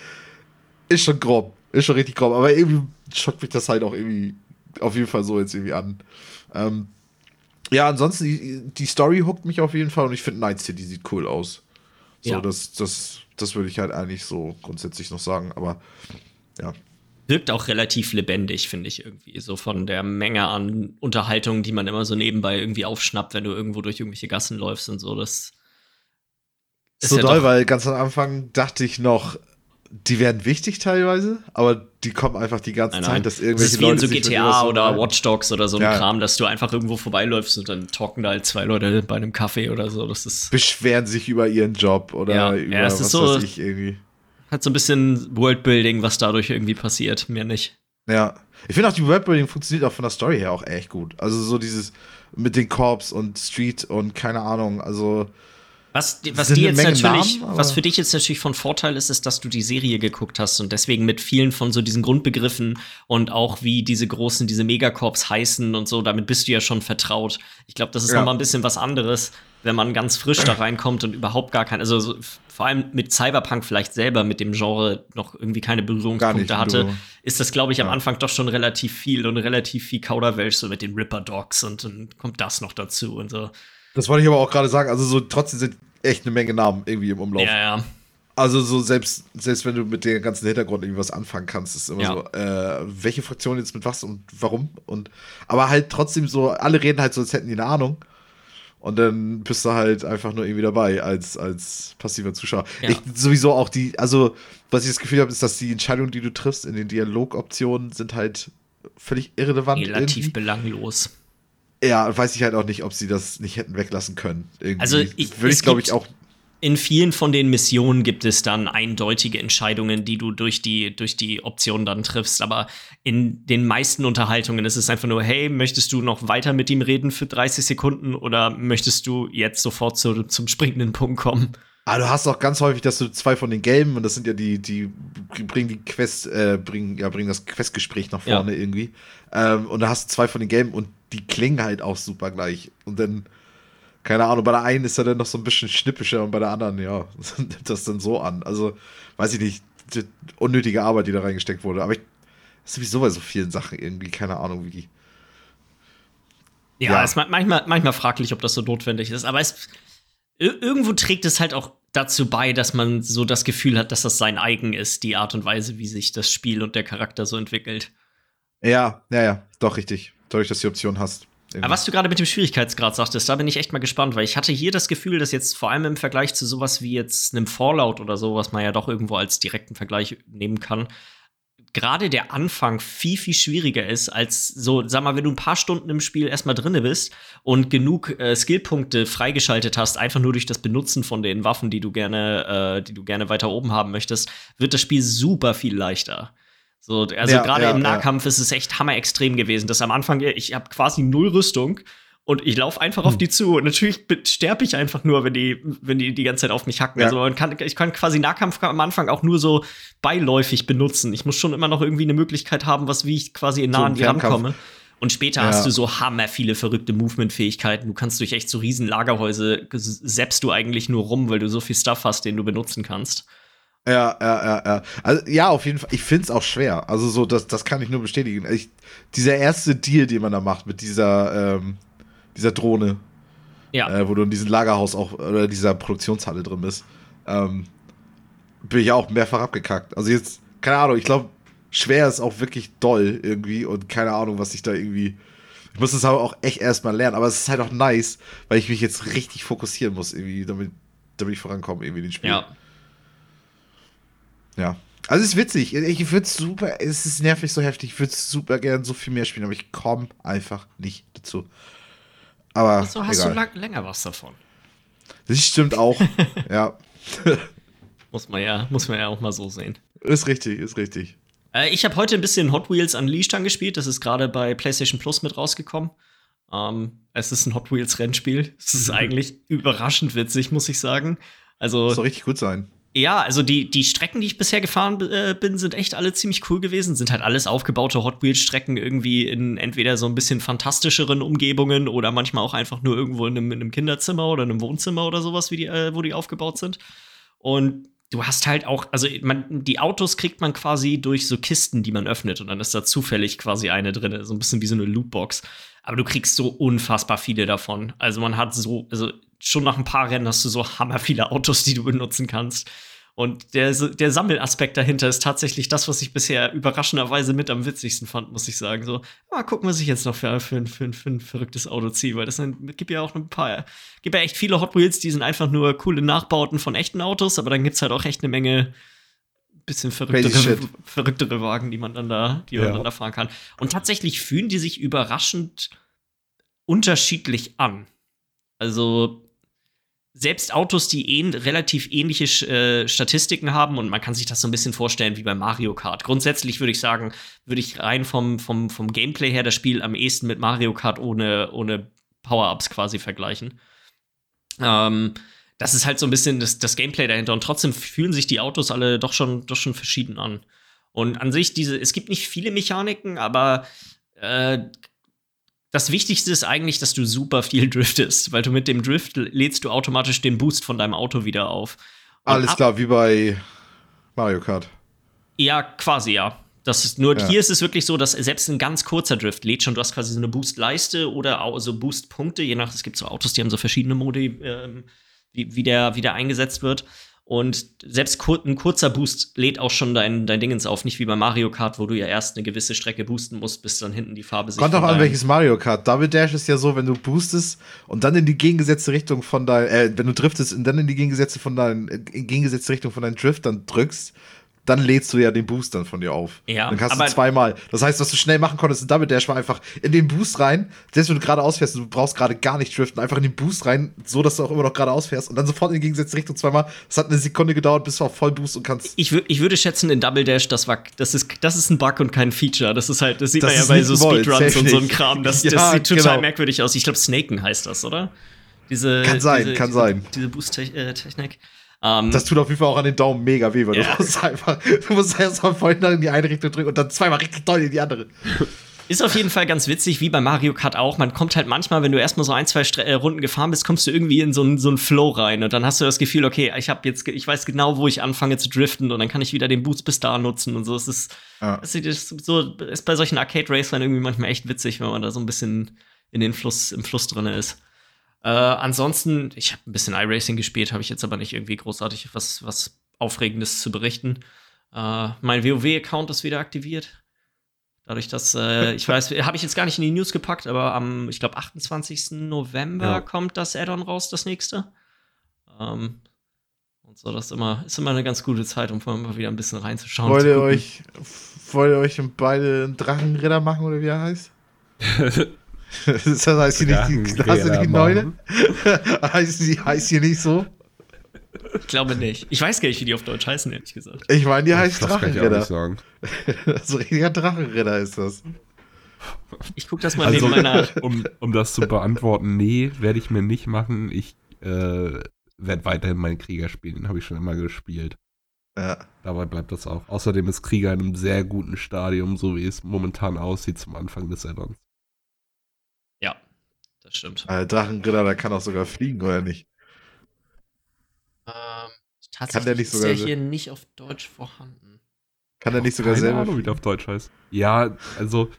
ist schon grob, ist schon richtig grob, aber irgendwie schockt mich das halt auch irgendwie auf jeden Fall so jetzt irgendwie an. Ähm, ja, ansonsten, die, die Story hookt mich auf jeden Fall und ich finde Night City sieht cool aus. So, ja. das, das das würde ich halt eigentlich so grundsätzlich noch sagen, aber ja. wirkt auch relativ lebendig, finde ich irgendwie. So von der Menge an Unterhaltung, die man immer so nebenbei irgendwie aufschnappt, wenn du irgendwo durch irgendwelche Gassen läufst und so. Das ist so ja doll, weil ganz am Anfang dachte ich noch, die werden wichtig teilweise, aber die kommen einfach die ganze nein, nein. Zeit, dass irgendwelche Leute. Das ist wie in so GTA oder Watch Dogs oder so ein ja. Kram, dass du einfach irgendwo vorbeiläufst und dann talken da halt zwei Leute bei einem Kaffee oder so. Das ist Beschweren sich über ihren Job oder ja. über ja, das was ist so, ich irgendwie. Hat so ein bisschen Worldbuilding, was dadurch irgendwie passiert, mehr nicht. Ja. Ich finde auch, die Worldbuilding funktioniert auch von der Story her auch echt gut. Also so dieses mit den Corps und Street und keine Ahnung, also was, was dir jetzt natürlich, Namen, was für dich jetzt natürlich von Vorteil ist, ist, dass du die Serie geguckt hast und deswegen mit vielen von so diesen Grundbegriffen und auch wie diese großen, diese Megacorps heißen und so, damit bist du ja schon vertraut. Ich glaube, das ist ja. noch mal ein bisschen was anderes, wenn man ganz frisch da reinkommt und überhaupt gar kein, also so, vor allem mit Cyberpunk vielleicht selber mit dem Genre noch irgendwie keine Berührungspunkte hatte, ist das, glaube ich, am ja. Anfang doch schon relativ viel und relativ viel Kauderwelsch so mit den Ripper Dogs und dann kommt das noch dazu und so. Das wollte ich aber auch gerade sagen. Also so trotzdem sind echt eine Menge Namen irgendwie im Umlauf. Ja, ja. Also so selbst, selbst wenn du mit dem ganzen Hintergrund irgendwie was anfangen kannst, ist immer ja. so, äh, welche Fraktion jetzt mit was und warum und aber halt trotzdem so, alle reden halt so, als hätten die eine Ahnung. Und dann bist du halt einfach nur irgendwie dabei als, als passiver Zuschauer. Ja. Ich sowieso auch die, also was ich das Gefühl habe, ist, dass die Entscheidungen, die du triffst in den Dialogoptionen, sind halt völlig irrelevant. Relativ irgendwie. belanglos. Ja, weiß ich halt auch nicht, ob sie das nicht hätten weglassen können. Irgendwie. Also ich, würde ich glaube ich auch in vielen von den Missionen gibt es dann eindeutige Entscheidungen, die du durch die, durch die Option dann triffst. Aber in den meisten Unterhaltungen ist es einfach nur, hey, möchtest du noch weiter mit ihm reden für 30 Sekunden oder möchtest du jetzt sofort zu, zum springenden Punkt kommen? Ah, du hast auch ganz häufig, dass du zwei von den gelben, und das sind ja die, die bringen die Quest, äh, bringen, ja, bringen das Questgespräch nach vorne ja. irgendwie. Ähm, und da hast du zwei von den gelben und die klingen halt auch super gleich. Und dann, keine Ahnung, bei der einen ist er dann noch so ein bisschen schnippischer und bei der anderen, ja, nimmt das dann so an. Also, weiß ich nicht, die unnötige Arbeit, die da reingesteckt wurde. Aber ich, das ist sowieso bei so vielen Sachen irgendwie, keine Ahnung, wie. Ja, ja. ist manchmal, manchmal fraglich, ob das so notwendig ist. Aber es, irgendwo trägt es halt auch dazu bei, dass man so das Gefühl hat, dass das sein eigen ist, die Art und Weise, wie sich das Spiel und der Charakter so entwickelt. Ja, ja, ja, doch richtig dadurch, dass du die Option hast. Aber was du gerade mit dem Schwierigkeitsgrad sagtest, da bin ich echt mal gespannt, weil ich hatte hier das Gefühl, dass jetzt vor allem im Vergleich zu sowas wie jetzt einem Fallout oder so, was man ja doch irgendwo als direkten Vergleich nehmen kann, gerade der Anfang viel, viel schwieriger ist, als so, sag mal, wenn du ein paar Stunden im Spiel erstmal drinne bist und genug äh, Skillpunkte freigeschaltet hast, einfach nur durch das Benutzen von den Waffen, die du gerne, äh, die du gerne weiter oben haben möchtest, wird das Spiel super viel leichter. So, also ja, gerade ja, im Nahkampf ja. ist es echt hammerextrem gewesen. Das am Anfang, ich habe quasi null Rüstung und ich laufe einfach hm. auf die zu. Und natürlich sterbe ich einfach nur, wenn die, wenn die die ganze Zeit auf mich hacken. Also man kann, ich kann quasi Nahkampf am Anfang auch nur so beiläufig benutzen. Ich muss schon immer noch irgendwie eine Möglichkeit haben, was wie ich quasi in nah so an die rankomme. Und später ja. hast du so hammer viele verrückte Movement-Fähigkeiten. Du kannst durch echt so riesen Lagerhäuse selbst du eigentlich nur rum, weil du so viel Stuff hast, den du benutzen kannst. Ja, ja, ja, ja. Also, ja, auf jeden Fall. Ich finde es auch schwer. Also, so, das, das kann ich nur bestätigen. Ich, dieser erste Deal, den man da macht mit dieser, ähm, dieser Drohne, ja. äh, wo du in diesem Lagerhaus auch, oder dieser Produktionshalle drin bist, ähm, bin ich auch mehrfach abgekackt. Also, jetzt, keine Ahnung, ich glaube, schwer ist auch wirklich doll irgendwie und keine Ahnung, was ich da irgendwie. Ich muss es aber auch echt erstmal lernen, aber es ist halt auch nice, weil ich mich jetzt richtig fokussieren muss, irgendwie, damit, damit ich vorankomme, irgendwie in den Spiel. Ja. Ja. Also es ist witzig. Ich würde super, es ist nervig so heftig. Ich würde super gern so viel mehr spielen, aber ich komme einfach nicht dazu. Aber so hast egal. du lang, länger was davon. Das stimmt auch. ja. muss man ja, muss man ja auch mal so sehen. Ist richtig, ist richtig. Äh, ich habe heute ein bisschen Hot Wheels Unleashed angespielt. Das ist gerade bei PlayStation Plus mit rausgekommen. Ähm, es ist ein Hot Wheels Rennspiel. Es ist eigentlich überraschend witzig, muss ich sagen. Also, das soll richtig gut sein. Ja, also die, die Strecken, die ich bisher gefahren äh, bin, sind echt alle ziemlich cool gewesen. Sind halt alles aufgebaute Hot Wheels-Strecken irgendwie in entweder so ein bisschen fantastischeren Umgebungen oder manchmal auch einfach nur irgendwo in einem, in einem Kinderzimmer oder einem Wohnzimmer oder sowas, die, äh, wo die aufgebaut sind. Und du hast halt auch, also man, die Autos kriegt man quasi durch so Kisten, die man öffnet und dann ist da zufällig quasi eine drin, so ein bisschen wie so eine Lootbox. Aber du kriegst so unfassbar viele davon. Also man hat so, also schon nach ein paar Rennen hast du so hammer viele Autos, die du benutzen kannst. Und der, der Sammelaspekt dahinter ist tatsächlich das, was ich bisher überraschenderweise mit am witzigsten fand, muss ich sagen. So, mal gucken, was ich jetzt noch für, für, für, für ein verrücktes Auto ziehe, weil das sind, gibt ja auch ein paar, gibt ja echt viele Hot Wheels, die sind einfach nur coole Nachbauten von echten Autos, aber dann gibt es halt auch echt eine Menge bisschen verrücktere, verrücktere Wagen, die man dann da, die ja. man dann da fahren kann. Und tatsächlich fühlen die sich überraschend unterschiedlich an. Also selbst Autos, die ähn relativ ähnliche äh, Statistiken haben und man kann sich das so ein bisschen vorstellen wie bei Mario Kart. Grundsätzlich würde ich sagen, würde ich rein vom, vom, vom Gameplay her das Spiel am ehesten mit Mario Kart ohne, ohne Power-Ups quasi vergleichen. Ähm, das ist halt so ein bisschen das, das Gameplay dahinter und trotzdem fühlen sich die Autos alle doch schon, doch schon verschieden an. Und an sich, diese, es gibt nicht viele Mechaniken, aber äh, das Wichtigste ist eigentlich, dass du super viel driftest, weil du mit dem Drift lädst du automatisch den Boost von deinem Auto wieder auf. Und Alles klar, wie bei Mario Kart. Ja, quasi, ja. Das ist nur ja. hier ist es wirklich so, dass selbst ein ganz kurzer Drift lädt schon, du hast quasi so eine Boost-Leiste oder auch so Boost-Punkte, je nach, es gibt so Autos, die haben so verschiedene Modi, ähm, wie, wie, der, wie der eingesetzt wird. Und selbst kur ein kurzer Boost lädt auch schon dein, dein Dingens auf, nicht wie bei Mario Kart, wo du ja erst eine gewisse Strecke boosten musst, bis dann hinten die Farbe sich. Kommt auch an, welches Mario Kart. Double Dash ist ja so, wenn du boostest und dann in die gegengesetzte Richtung von dein, äh, wenn du driftest und dann in die gegengesetzte von dein, in gegengesetzte Richtung von deinem Drift dann drückst, dann lädst du ja den Boost dann von dir auf. Ja, dann kannst du zweimal. Das heißt, was du schnell machen konntest in Double Dash war einfach in den Boost rein, selbst wenn du gerade ausfährst, du brauchst gerade gar nicht driften, einfach in den Boost rein, so dass du auch immer noch gerade ausfährst und dann sofort in die gegensätzliche Richtung zweimal. Das hat eine Sekunde gedauert, bis du auf Vollboost und kannst. Ich, ich würde schätzen, in Double Dash, das war, das ist, das ist ein Bug und kein Feature. Das ist halt, das sieht das man ja bei so Speedruns und so ein Kram. Das, ja, das sieht total genau. merkwürdig aus. Ich glaube, Snaken heißt das, oder? Diese, kann sein, diese, kann diese, sein. Diese Boost-Technik. Um, ähm, das tut auf jeden Fall auch an den Daumen mega weh, weil yeah. du musst einfach, du musst erst mal vorhin in die eine Richtung drücken und dann zweimal richtig doll in die andere. Ist auf jeden Fall ganz witzig, wie bei Mario Kart auch. Man kommt halt manchmal, wenn du erstmal so ein, zwei Stre äh, Runden gefahren bist, kommst du irgendwie in so einen so Flow rein und dann hast du das Gefühl, okay, ich habe jetzt, ich weiß genau, wo ich anfange zu driften und dann kann ich wieder den Boost bis da nutzen und so. Es ist, ja. es ist so, ist bei solchen Arcade Racern irgendwie manchmal echt witzig, wenn man da so ein bisschen in den Fluss, im Fluss drin ist. Äh, ansonsten, ich habe ein bisschen iRacing gespielt, habe ich jetzt aber nicht irgendwie großartig was, was Aufregendes zu berichten. Äh, mein WoW-Account ist wieder aktiviert. Dadurch, dass, äh, ich weiß, habe ich jetzt gar nicht in die News gepackt, aber am, ich glaube, 28. November ja. kommt das Add-on raus, das nächste. Ähm, und so, das ist immer, ist immer eine ganz gute Zeit, um mal wieder ein bisschen reinzuschauen. Wollt ihr euch, wollt ihr euch beide einen Drachenritter machen oder wie er heißt? das heißt hier nicht, die, nicht die Neune? heißt, die, heißt hier nicht so? Ich glaube nicht. Ich weiß gar nicht, wie die auf Deutsch heißen, ehrlich gesagt. Ich meine, die heißt Drachenritter. Kann so richtiger Drachenritter ist das. Ich gucke das mal also, nebenbei nach. Um, um das zu beantworten, nee, werde ich mir nicht machen. Ich äh, werde weiterhin meinen Krieger spielen. Den habe ich schon immer gespielt. Ja. Dabei bleibt das auch. Außerdem ist Krieger in einem sehr guten Stadium, so wie es momentan aussieht zum Anfang des Addons das stimmt. Äh, Drachenritter, der kann auch sogar fliegen, oder nicht? Ähm, tatsächlich kann der nicht sogar ist der hier nicht auf Deutsch vorhanden. Kann der nicht sogar selber? Ahnung, wie der auf Deutsch heißt. Ja, also.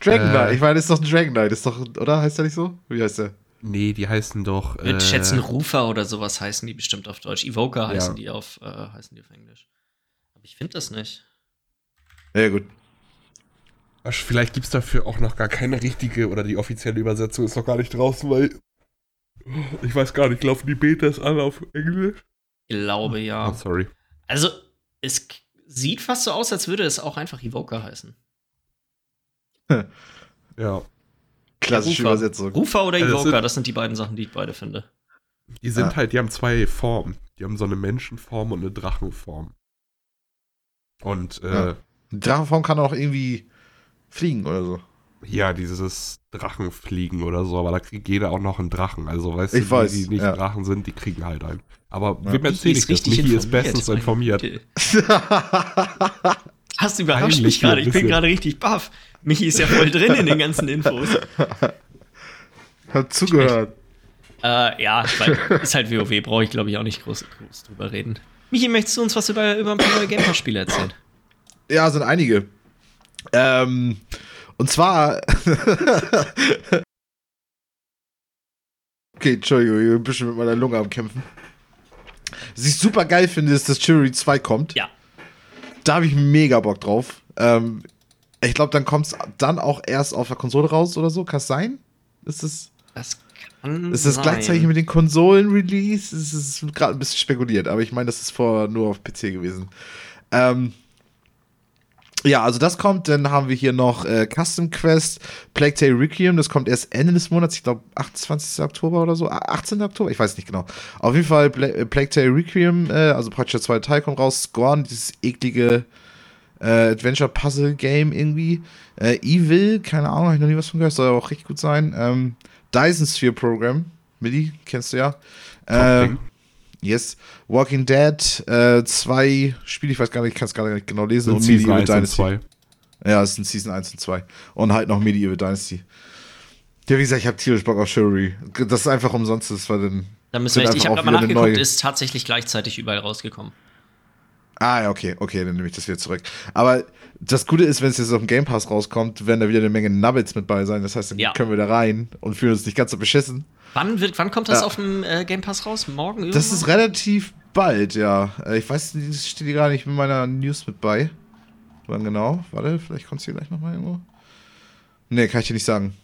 Dragon Knight, äh, ich meine, ist doch ein Dragon Knight, ist doch, oder? Heißt der nicht so? Wie heißt der? Nee, die heißen doch. Ich äh, schätzen, Rufer oder sowas heißen die bestimmt auf Deutsch. Evoker heißen ja. die auf, äh, heißen die auf Englisch. Aber ich finde das nicht. Ja, gut. Vielleicht gibt es dafür auch noch gar keine richtige oder die offizielle Übersetzung ist noch gar nicht draußen, weil ich weiß gar nicht, laufen die Betas alle auf Englisch? Ich glaube ja. Oh, sorry. Also, es sieht fast so aus, als würde es auch einfach Evoker heißen. ja. Klassische Rufer. Übersetzung. Rufer oder Evoker, also das sind die beiden Sachen, die ich beide finde. Die sind ja. halt, die haben zwei Formen. Die haben so eine Menschenform und eine Drachenform. Und äh, ja. Drachenform kann auch irgendwie fliegen oder so. Ja, dieses Drachenfliegen oder so, aber da kriegt jeder auch noch einen Drachen. Also, weißt ich du, weiß, die, die nicht ja. Drachen sind, die kriegen halt einen. Aber ja. wem erzähle ich das? Michi ist bestens informiert. Hast du überrascht mich gerade. Ich bin gerade richtig baff. Michi ist ja voll drin in den ganzen Infos. Hat zugehört. Äh, ja, weil ist halt WoW, brauche ich glaube ich auch nicht groß, groß drüber reden. Michi, möchtest du uns was über, über ein paar neue Game Pass-Spiele erzählen? Ja, sind einige. Ähm, und zwar. okay, Entschuldigung, ich bin ein bisschen mit meiner Lunge am Kämpfen. Was ich super geil finde, ist, dass Chivalry 2 kommt. Ja. Da habe ich mega Bock drauf. Ähm, ich glaube, dann kommt es dann auch erst auf der Konsole raus oder so. Kann es sein? Ist es. Das kann Ist das sein. gleichzeitig mit den Konsolen-Release? Es ist gerade ein bisschen spekuliert, aber ich meine, das ist vorher nur auf PC gewesen. Ähm, ja, also das kommt, dann haben wir hier noch äh, Custom Quest, Plague Tale Requiem, das kommt erst Ende des Monats, ich glaube 28. Oktober oder so, Ah, 18. Oktober, ich weiß nicht genau. Auf jeden Fall Pla äh, Plague Tale Requiem, äh, also praktisch der zweite Teil kommt raus, Scorn, dieses eklige äh, Adventure-Puzzle-Game irgendwie. Äh, Evil, keine Ahnung, habe ich noch nie was von gehört, soll auch richtig gut sein. Ähm, Dyson Sphere Program, Millie, kennst du ja. Äh, Top-Ding. Yes. Walking Dead, äh, zwei Spiele, ich weiß gar nicht, ich kann es gar nicht genau lesen. Sind Season Medieval 1 und Dynasty. 2. Ja, es sind Season 1 und 2. Und halt noch Medieval Dynasty. Ja, wie gesagt, ich habe tierisch Bock auf Chivalry. Das ist einfach umsonst, das war dann. Da müssen wir echt, ich habe auch mal wieder eine nachgeguckt, neue- ist tatsächlich gleichzeitig überall rausgekommen. Ah, ja, okay, okay, dann nehme ich das wieder zurück. Aber das Gute ist, wenn es jetzt auf dem Game Pass rauskommt, werden da wieder eine Menge Nubbits mit bei sein. Das heißt, dann Ja. können wir da rein und fühlen uns nicht ganz so beschissen. Wann, wird, wann kommt das Ja. auf dem äh, Game Pass raus? Morgen? Das ist irgendwann? relativ bald, ja. Äh, Ich weiß, das steht hier gar nicht mit meiner News mit bei. Wann genau? Warte, vielleicht kommt es hier gleich nochmal irgendwo. Nee, kann ich dir nicht sagen.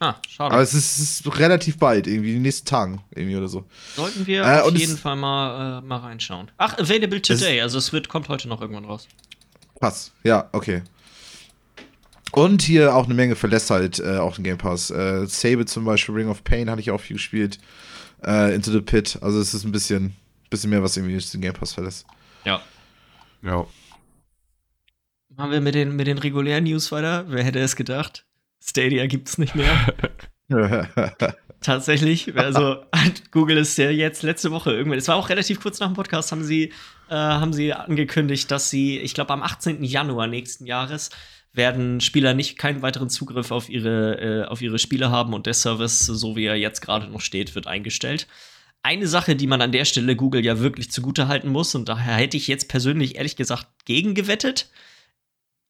Ah, schade. Aber es ist, es ist relativ bald, irgendwie in den nächsten Tagen, irgendwie oder so. Sollten wir Äh, auf es- jeden Fall mal, äh, mal reinschauen. Ach, available today. also es wird, kommt heute noch irgendwann raus. Pass. Ja, okay. Und hier auch eine Menge verlässt halt äh, auch den Game Pass. Äh, Sable zum Beispiel, Ring of Pain hatte ich auch viel gespielt. Äh, Into the Pit. Also es ist ein bisschen, bisschen mehr, was irgendwie den Game Pass verlässt. Ja. Ja. Machen wir mit den, mit den regulären News weiter. Wer hätte es gedacht? Stadia gibt's nicht mehr. Tatsächlich. Also hat Google ist ja jetzt letzte Woche irgendwann. Es war auch relativ kurz nach dem Podcast, haben sie, äh, haben sie angekündigt, dass sie, ich glaube, am 18. Januar nächsten Jahres werden Spieler nicht keinen weiteren Zugriff auf ihre, äh, auf ihre Spiele haben und der Service, so wie er jetzt gerade noch steht, wird eingestellt. Eine Sache, die man an der Stelle Google ja wirklich zugute halten muss, und daher hätte ich jetzt persönlich ehrlich gesagt gegen gewettet,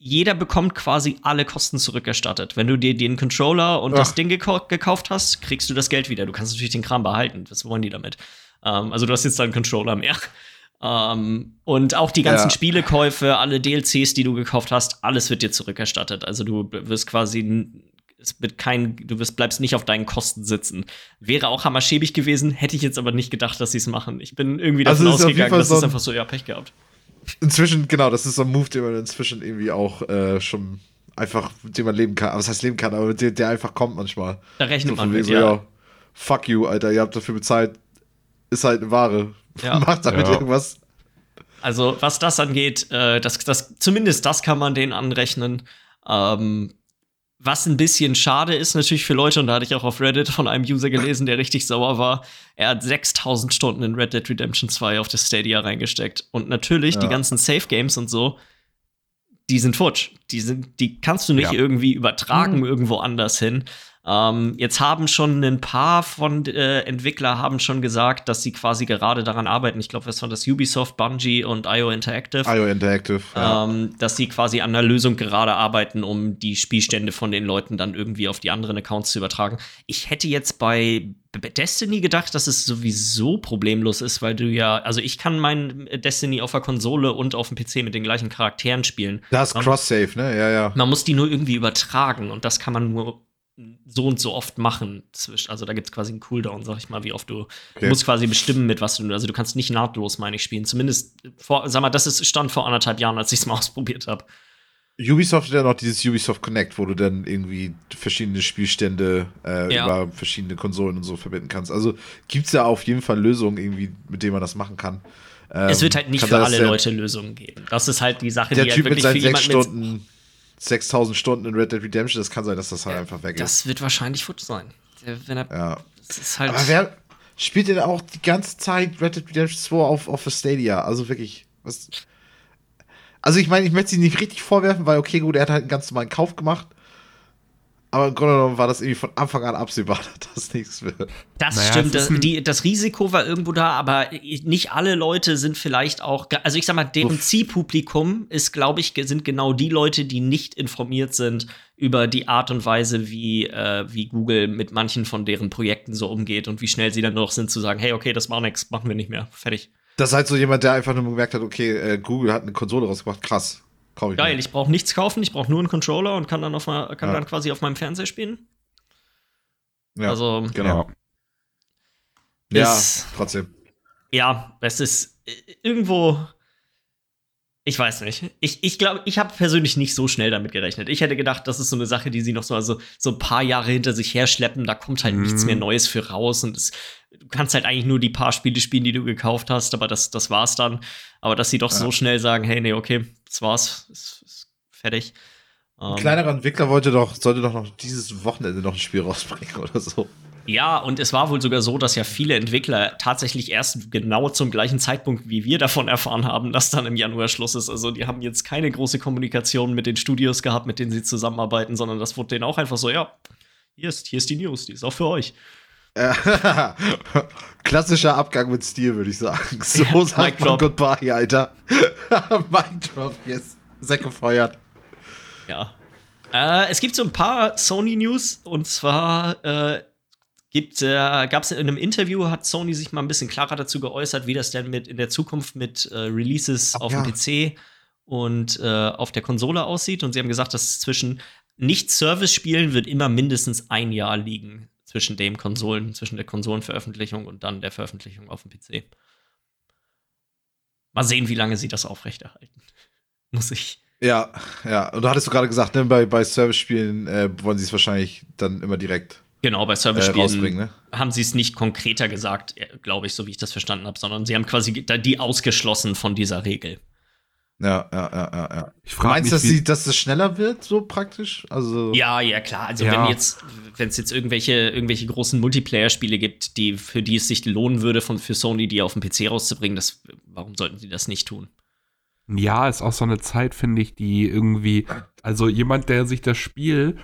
jeder bekommt quasi alle Kosten zurückerstattet. Wenn du dir den Controller und Ach. das Ding gekau gekauft hast, kriegst du das Geld wieder. Du kannst natürlich den Kram behalten. Was wollen die damit? Ähm, also du hast jetzt dann einen Controller mehr. Ähm, und auch die ganzen Ja. Spielekäufe, alle DLCs, die du gekauft hast, alles wird dir zurückerstattet. Also du wirst quasi es wird kein, du wirst, bleibst nicht auf deinen Kosten sitzen. Wäre auch hammerschäbig gewesen, hätte ich jetzt aber nicht gedacht, dass sie es machen. Ich bin irgendwie Also davon jeden ausgegangen, dass so es ein- einfach so, ja, Pech gehabt. Inzwischen, genau, das ist so ein Move, den man inzwischen irgendwie auch äh, schon einfach, mit dem man leben kann. Aber was heißt leben kann, aber der, der einfach kommt manchmal. Da rechnet So man von mit, so, ja. ja, fuck you, Alter, ihr habt dafür bezahlt. Ist halt eine Ware. Ja. Macht damit Ja. irgendwas. Also, was das angeht, äh, das, das, zumindest das kann man denen anrechnen. Ähm, was ein bisschen schade ist natürlich für Leute, und da hatte ich auch auf Reddit von einem User gelesen, der richtig sauer war. Er hat 6000 Stunden in Red Dead Redemption 2 auf das Stadia reingesteckt. Und natürlich, die Ja. ganzen Safe Games und so, die sind futsch. Die, sind, die kannst du nicht Ja. irgendwie übertragen Mhm. irgendwo anders hin. Ähm, jetzt haben schon ein paar von äh, Entwickler haben schon gesagt, dass sie quasi gerade daran arbeiten. Ich glaube, was war das? Ubisoft, Bungie und IO Interactive. IO Interactive. Ja. Ähm, dass sie quasi an einer Lösung gerade arbeiten, um die Spielstände von den Leuten dann irgendwie auf die anderen Accounts zu übertragen. Ich hätte jetzt bei Destiny gedacht, dass es sowieso problemlos ist, weil du ja, also ich kann mein Destiny auf der Konsole und auf dem PC mit den gleichen Charakteren spielen. Das ist Cross-Save, ne? Ja, ja. Man muss die nur irgendwie übertragen und das kann man nur so und so oft machen. Also da gibt es quasi einen Cooldown, sag ich mal, wie oft du. Du Okay. musst quasi bestimmen, mit was du. Also du kannst nicht nahtlos, meine ich, spielen. Zumindest vor, sag mal, das ist stand vor anderthalb Jahren, als ich es mal ausprobiert habe. Ubisoft hat ja noch dieses Ubisoft Connect, wo du dann irgendwie verschiedene Spielstände äh, Ja. über verschiedene Konsolen und so verbinden kannst. Also gibt es ja auf jeden Fall Lösungen irgendwie, mit denen man das machen kann. Ähm, es wird halt nicht kann für alle Leute Lösungen geben. Das ist halt die Sache, Der die Typ halt mit wirklich für seinen sechs jemanden mit, Stunden, 6000 Stunden in Red Dead Redemption, das kann sein, dass das halt einfach weg ist. Das wird wahrscheinlich futsch sein. Wenn er, Ja. halt. Aber wer spielt denn auch die ganze Zeit Red Dead Redemption 2 auf, auf der Stadia? Also wirklich, was. Also ich meine, ich möchte sie nicht richtig vorwerfen, weil okay, gut, er hat halt einen ganz normalen Kauf gemacht. Aber im Grunde genommen war das irgendwie von Anfang an absehbar, dass das nichts wird. Das Naja, stimmt. Das, die, das Risiko war irgendwo da, aber nicht alle Leute sind vielleicht auch. Also ich sag mal, deren Uff. Zielpublikum ist, glaube ich, sind genau die Leute, die nicht informiert sind über die Art und Weise, wie, äh, wie Google mit manchen von deren Projekten so umgeht und wie schnell sie dann noch sind zu sagen, hey, okay, das war nix, machen wir nicht mehr, fertig. Das ist halt so jemand, der einfach nur gemerkt hat, okay, äh, Google hat eine Konsole rausgebracht, krass. Kauf ich Geil, mir. ich brauche nichts kaufen, ich brauche nur einen Controller und kann dann, auf mal, kann ja. dann quasi auf meinem Fernseher spielen. Ja, also, genau. Ja, ist, trotzdem. Ja, es ist äh, irgendwo ich weiß nicht. Ich, ich glaube, ich habe persönlich nicht so schnell damit gerechnet. Ich hätte gedacht, das ist so eine Sache, die sie noch so, also, so ein paar Jahre hinter sich herschleppen. Da kommt halt mm. nichts mehr mhm. Neues für raus. Und es, du kannst halt eigentlich nur die paar Spiele spielen, die du gekauft hast. Aber das, das war's dann. Aber dass sie doch ja. so schnell sagen, hey, nee, okay, das war's. Ist, ist fertig. Ein kleinerer Entwickler wollte doch, sollte doch noch dieses Wochenende noch ein Spiel rausbringen oder so. Ja, und es war wohl sogar so, dass ja viele Entwickler tatsächlich erst genau zum gleichen Zeitpunkt wie wir davon erfahren haben, dass dann im Januar Schluss ist. Also die haben jetzt keine große Kommunikation mit den Studios gehabt, mit denen sie zusammenarbeiten, sondern das wurde denen auch einfach so, ja, hier ist, hier ist die News, die ist auch für euch. Klassischer Abgang mit Stil, würde ich sagen. So ja, sagt man Goodbye, Alter. Mic Drop, yes. Säcke gefeuert. Ja. Äh, es gibt so ein paar Sony-News und zwar äh, Gibt, äh, gab es in einem Interview, hat Sony sich mal ein bisschen klarer dazu geäußert, wie das denn mit in der Zukunft mit äh, Releases Ach, auf ja. dem PC und äh, auf der Konsole aussieht. Und sie haben gesagt, dass zwischen Nicht-Service-Spielen wird immer mindestens ein Jahr liegen zwischen dem Konsolen, zwischen der Konsolenveröffentlichung und dann der Veröffentlichung auf dem PC. Mal sehen, wie lange sie das aufrechterhalten. Muss ich. Ja, ja. Und da hattest du gerade gesagt, ne, bei, bei Service-Spielen äh, wollen sie es wahrscheinlich dann immer direkt Genau, bei Service-Spielen äh, ne? haben sie es nicht konkreter gesagt, äh, glaube ich, so wie ich das verstanden habe, sondern sie haben quasi die ausgeschlossen von dieser Regel. Ja, ja, ja, ja. ja. Ich frage Meinst du, dass, sie, dass es schneller wird, so praktisch? Also ja, ja, klar. Also ja. wenn jetzt, wenn es jetzt irgendwelche, irgendwelche großen Multiplayer-Spiele gibt, die, für die es sich lohnen würde, von, für Sony die auf dem PC rauszubringen, das, warum sollten sie das nicht tun? Ja, ist auch so eine Zeit, finde ich, die irgendwie, also jemand, der sich das Spiel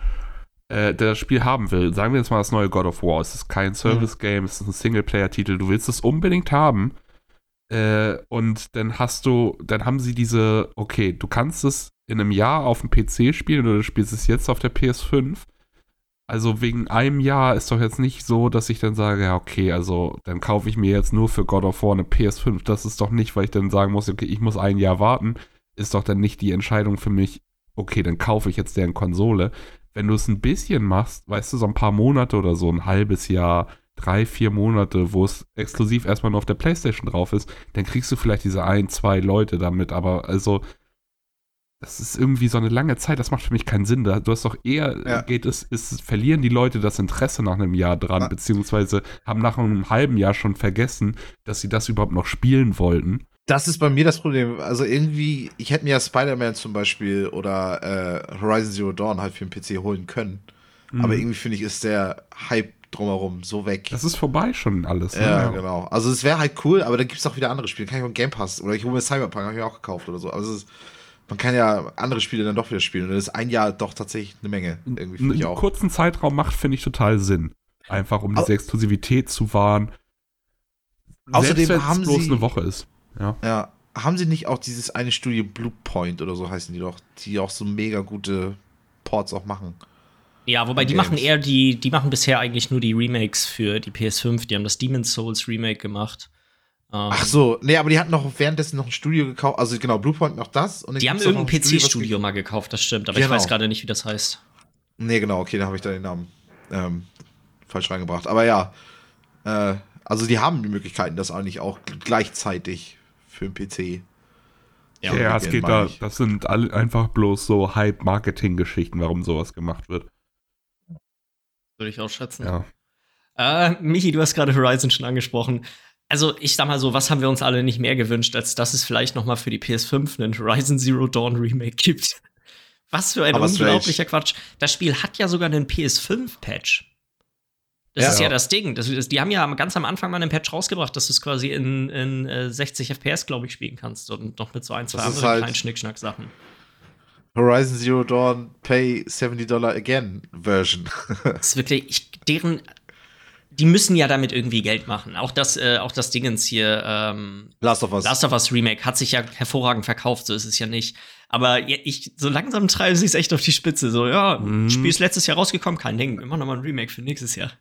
äh, der das Spiel haben will, sagen wir jetzt mal das neue God of War, es ist kein Service-Game, es ist ein Singleplayer-Titel, du willst es unbedingt haben. Äh, und dann hast du, dann haben sie diese, okay, du kannst es in einem Jahr auf dem PC spielen oder du spielst es jetzt auf der PS5. Also wegen einem Jahr ist doch jetzt nicht so, dass ich dann sage, ja, okay, also dann kaufe ich mir jetzt nur für God of War eine PS5. Das ist doch nicht, weil ich dann sagen muss, okay, ich muss ein Jahr warten. Ist doch dann nicht die Entscheidung für mich, okay, dann kaufe ich jetzt deren Konsole wenn du es ein bisschen machst, weißt du, so ein paar Monate oder so, ein halbes Jahr, drei, vier Monate, wo es exklusiv erstmal nur auf der Playstation drauf ist, dann kriegst du vielleicht diese ein, zwei Leute damit, aber also das ist irgendwie so eine lange Zeit, das macht für mich keinen Sinn. Du hast doch eher, ja. geht es, ist, verlieren die Leute das Interesse nach einem Jahr dran, ja. beziehungsweise haben nach einem halben Jahr schon vergessen, dass sie das überhaupt noch spielen wollten. Das ist bei mir das Problem. Also irgendwie, ich hätte mir ja Spider-Man zum Beispiel oder äh, Horizon Zero Dawn halt für den PC holen können. Mhm. Aber irgendwie finde ich, ist der Hype drumherum so weg. Das ist vorbei schon alles. Ne? Ja, genau. Also es wäre halt cool, aber da gibt es auch wieder andere Spiele. Kann ich auch Game Pass oder ich hole mir Cyberpunk, habe ich mir auch gekauft oder so. Also ist, man kann ja andere Spiele dann doch wieder spielen. Und das ist ein Jahr doch tatsächlich eine Menge. Irgendwie ich auch. kurzen Zeitraum macht, finde ich total Sinn. Einfach um diese Exklusivität zu wahren. Außerdem Selbst, haben es bloß sie eine Woche ist. Ja. ja. Haben sie nicht auch dieses eine Studio Blue Point oder so heißen die doch, die auch so mega gute Ports auch machen? Ja, wobei die Games. machen eher die, die machen bisher eigentlich nur die Remakes für die PS5. Die haben das Demon's Souls Remake gemacht. Um, Ach so, nee, aber die hatten noch währenddessen noch ein Studio gekauft. Also genau, Bluepoint noch das. Und die haben irgendein PC-Studio mal gekauft, das stimmt. Aber genau. ich weiß gerade nicht, wie das heißt. Nee, genau, okay, da habe ich da den Namen ähm, falsch reingebracht. Aber ja, äh, also die haben die Möglichkeiten, das eigentlich auch gleichzeitig für den PC. Ja, ja es geht da, das sind alle einfach bloß so Hype-Marketing-Geschichten, warum sowas gemacht wird. Würde ich auch schätzen. Ja. Äh, Michi, du hast gerade Horizon schon angesprochen. Also, ich sag mal so, was haben wir uns alle nicht mehr gewünscht, als dass es vielleicht noch mal für die PS5 einen Horizon Zero Dawn Remake gibt. Was für ein Aber unglaublicher strange. Quatsch. Das Spiel hat ja sogar einen PS5-Patch. Das ja. ist ja das Ding. Das, das, die haben ja ganz am Anfang mal einen Patch rausgebracht, dass du es quasi in, in äh, 60 FPS, glaube ich, spielen kannst. Und noch mit so ein, zwei anderen halt kleinen Schnickschnack-Sachen. Horizon Zero Dawn Pay 70 Dollar Again Version. das ist wirklich, ich, deren, die müssen ja damit irgendwie Geld machen. Auch das, äh, auch das Dingens hier, ähm, Last of Us. Last of Us Remake hat sich ja hervorragend verkauft, so ist es ja nicht. Aber ich, so langsam treibe ich es echt auf die Spitze. So, ja, mhm. Spiel ist letztes Jahr rausgekommen, kein Ding. Immer noch mal ein Remake für nächstes Jahr.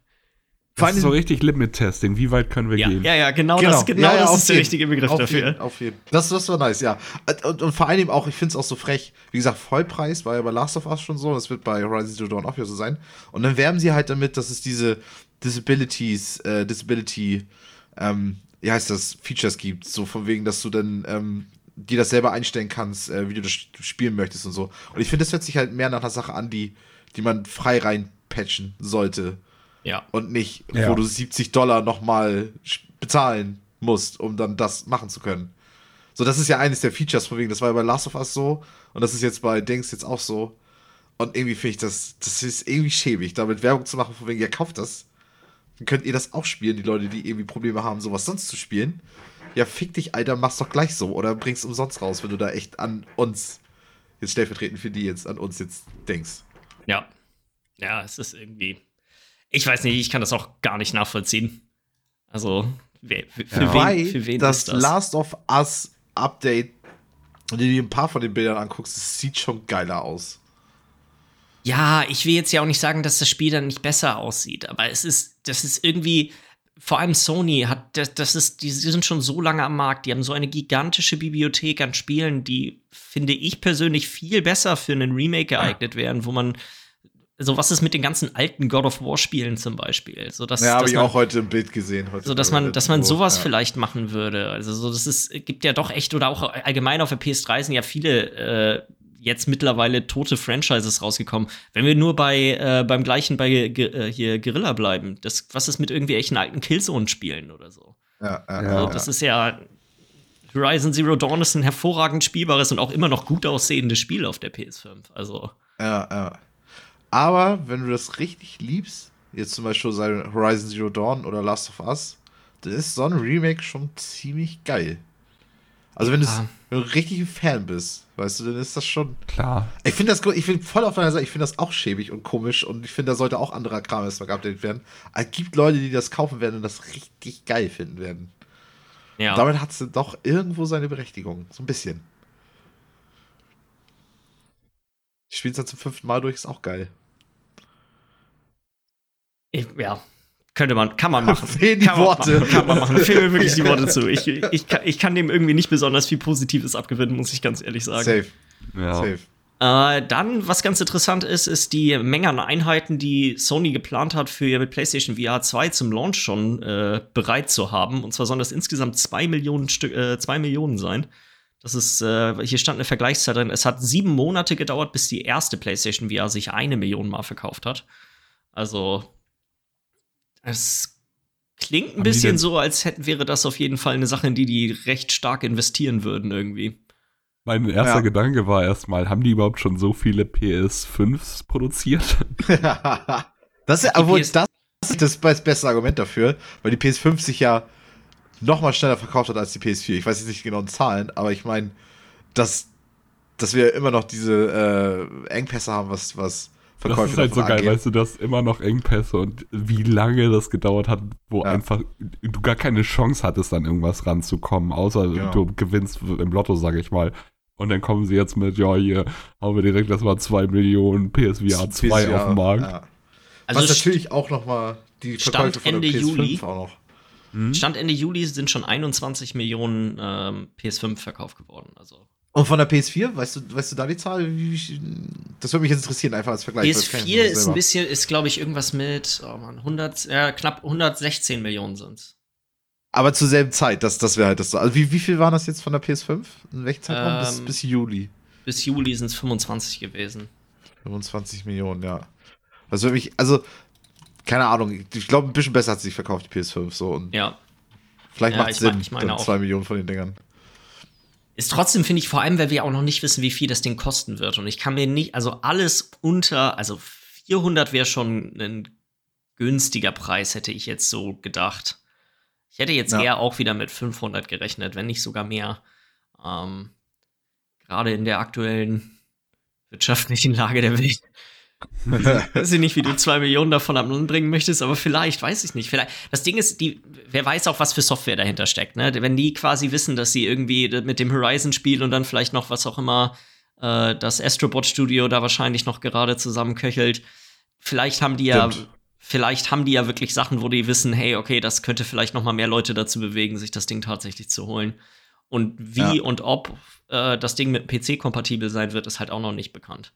Das ist so richtig Limit-Testing. Wie weit können wir ja. gehen? Ja, ja, genau, genau. das, genau ja, ja, das ist der richtige Begriff auf dafür. Jeden, auf jeden. Das, das war nice, ja. Und, und vor allem auch, ich finde es auch so frech. Wie gesagt, Vollpreis war ja bei Last of Us schon so. Das wird bei Horizon Zero Dawn auch wieder so sein. Und dann werben sie halt damit, dass es diese Disabilities, äh, Disability, ähm, wie heißt das, Features gibt. So von wegen, dass du dann ähm, dir das selber einstellen kannst, äh, wie du das spielen möchtest und so. Und ich finde, das hört sich halt mehr nach einer Sache an, die, die man frei reinpatchen sollte. Ja. Und nicht, Ja. wo du 70 Dollar nochmal bezahlen musst, um dann das machen zu können. So, das ist ja eines der Features, von wegen, das war ja bei Last of Us so und das ist jetzt bei Dings jetzt auch so. Und irgendwie finde ich das, das ist irgendwie schäbig, damit Werbung zu machen, von wegen, ja, kauft das. Dann könnt ihr das auch spielen, die Leute, die irgendwie Probleme haben, sowas sonst zu spielen. Ja, fick dich, Alter, mach's doch gleich so oder bring's umsonst raus, wenn du da echt an uns, jetzt stellvertretend für die jetzt, an uns jetzt denkst. Ja. Ja, es ist irgendwie. Ich weiß nicht, ich kann das auch gar nicht nachvollziehen. Also, wer, für, Ja. Wen, für wen das, ist das? Last of Us Update, wenn du dir ein paar von den Bildern anguckst, das sieht schon geiler aus. Ja, ich will jetzt ja auch nicht sagen, dass das Spiel dann nicht besser aussieht, aber es ist, das ist irgendwie, vor allem Sony hat, das, das ist, die, die sind schon so lange am Markt, die haben so eine gigantische Bibliothek an Spielen, die, finde ich persönlich, viel besser für einen Remake geeignet wären, wo man, so was ist mit den ganzen alten God of War Spielen zum Beispiel, so dass, Ja, habe ich man, auch heute im Bild gesehen. Heute so dass man, dass man sowas ja. vielleicht machen würde. Also so, das ist, gibt ja doch echt oder auch allgemein auf der PS3 sind ja viele äh, jetzt mittlerweile tote Franchises rausgekommen. Wenn wir nur bei äh, beim gleichen bei Ge äh, hier Guerilla bleiben, das was ist mit irgendwelchen alten Killzone-Spielen oder so? Ja, ja, Ja. ja, Also, das ist ja Horizon Zero Dawn ist ein hervorragend spielbares und auch immer noch gut aussehendes Spiel auf der PS5. Also ja, ja. Aber wenn du das richtig liebst, jetzt zum Beispiel Horizon Zero Dawn oder Last of Us, dann ist so ein Remake schon ziemlich geil. Also wenn, Ja. wenn du richtig ein Fan bist, weißt du, dann ist das schon. Klar. Ich finde das, gut- ich bin voll auf deiner Seite, ich finde das auch schäbig und komisch und ich finde, da sollte auch anderer Kram erstmal geupdatet werden. Aber es gibt Leute, die das kaufen werden und das richtig geil finden werden. ja. Und damit hat es doch irgendwo seine Berechtigung. So ein bisschen. Ich spiele es dann zum fünften Mal durch, ist auch geil. Ich, ja, könnte man, kann man machen. Fehlen die kann man Worte. Machen, kann man machen. Fehlen mir wirklich die Worte zu. Ich, ich, kann, ich kann dem irgendwie nicht besonders viel Positives abgewinnen, muss ich ganz ehrlich sagen. Safe, Ja. safe. Äh, dann, was ganz interessant ist, ist die Menge an Einheiten, die Sony geplant hat, für ihre PlayStation VR 2 zum Launch schon äh, bereit zu haben. Und zwar sollen das insgesamt 2 Millionen, Stück, äh, 2 Millionen sein. Das ist, äh, hier stand eine Vergleichszeit drin. Es hat sieben Monate gedauert, bis die erste PlayStation VR sich eine Million Mal verkauft hat. Also, es klingt ein Haben bisschen so, als hätten wäre das auf jeden Fall eine Sache, in die die recht stark investieren würden irgendwie. Mein erster Ja. Gedanke war erstmal, haben die überhaupt schon so viele PS5s produziert? das ist, obwohl, PS das ist das das beste Argument dafür, weil die PS5 sich ja noch mal schneller verkauft hat als die PS4. Ich weiß jetzt nicht genau die Zahlen, aber ich meine, dass, dass wir immer noch diese äh, Engpässe haben, was, was Das Verkäufe ist halt so geil, weißt du, dass immer noch Engpässe und wie lange das gedauert hat, wo Ja. einfach du gar keine Chance hattest, an irgendwas ranzukommen, außer Genau. du gewinnst im Lotto, sag ich mal. Und dann kommen sie jetzt mit, ja, hier haben wir direkt, das war 2 Millionen PSVR 2 PSVR, auf dem Markt. Ja. Also Was natürlich auch noch mal die Stand Verkäufe von der Ende PS5 Juli. auch noch. Hm? Stand Ende Juli sind schon 21 Millionen ähm, PS5 verkauft geworden. Also Und von der PS4, weißt du, weißt du da die Zahl? Das würde mich jetzt interessieren, einfach als Vergleich. weil das kenn ich PS4 nicht ist ein bisschen, ist glaube ich irgendwas mit, oh Mann, 100, ja, knapp 116 Millionen sind. Aber zur selben Zeit, das, das wäre halt das so. Also wie, wie viel waren das jetzt von der PS5? In welchem Zeitraum? bis, Ähm, bis Juli. Bis Juli sind es 25 gewesen. 25 Millionen, ja. Das würde mich, also, keine Ahnung, ich glaube, ein bisschen besser hat sie sich verkauft, die PS5, so. Und Ja. vielleicht Ja, macht es Sinn, ich meine dann. 2 Millionen von den Dingern. Ist trotzdem, finde ich, vor allem, weil wir auch noch nicht wissen, wie viel das Ding kosten wird. Und ich kann mir nicht, also alles unter, also 400 wäre schon ein günstiger Preis, hätte ich jetzt so gedacht. Ich hätte jetzt Ja. eher auch wieder mit 500 gerechnet, wenn nicht sogar mehr. Ähm, Gerade in der aktuellen wirtschaftlichen Lage der Welt. weiß ich nicht, wie du zwei Millionen davon am Land bringen möchtest, aber vielleicht, weiß ich nicht. Vielleicht. Das Ding ist, die, wer weiß auch, was für Software dahinter steckt, ne? Wenn die quasi wissen, dass sie irgendwie mit dem Horizon spielen und dann vielleicht noch was auch immer äh, das Astrobot Studio da wahrscheinlich noch gerade zusammenköchelt. Vielleicht haben die ja, Stimmt. vielleicht haben die ja wirklich Sachen, wo die wissen, hey, okay, das könnte vielleicht noch mal mehr Leute dazu bewegen, sich das Ding tatsächlich zu holen. Und wie Ja. und ob äh, das Ding mit PC kompatibel sein wird, ist halt auch noch nicht bekannt.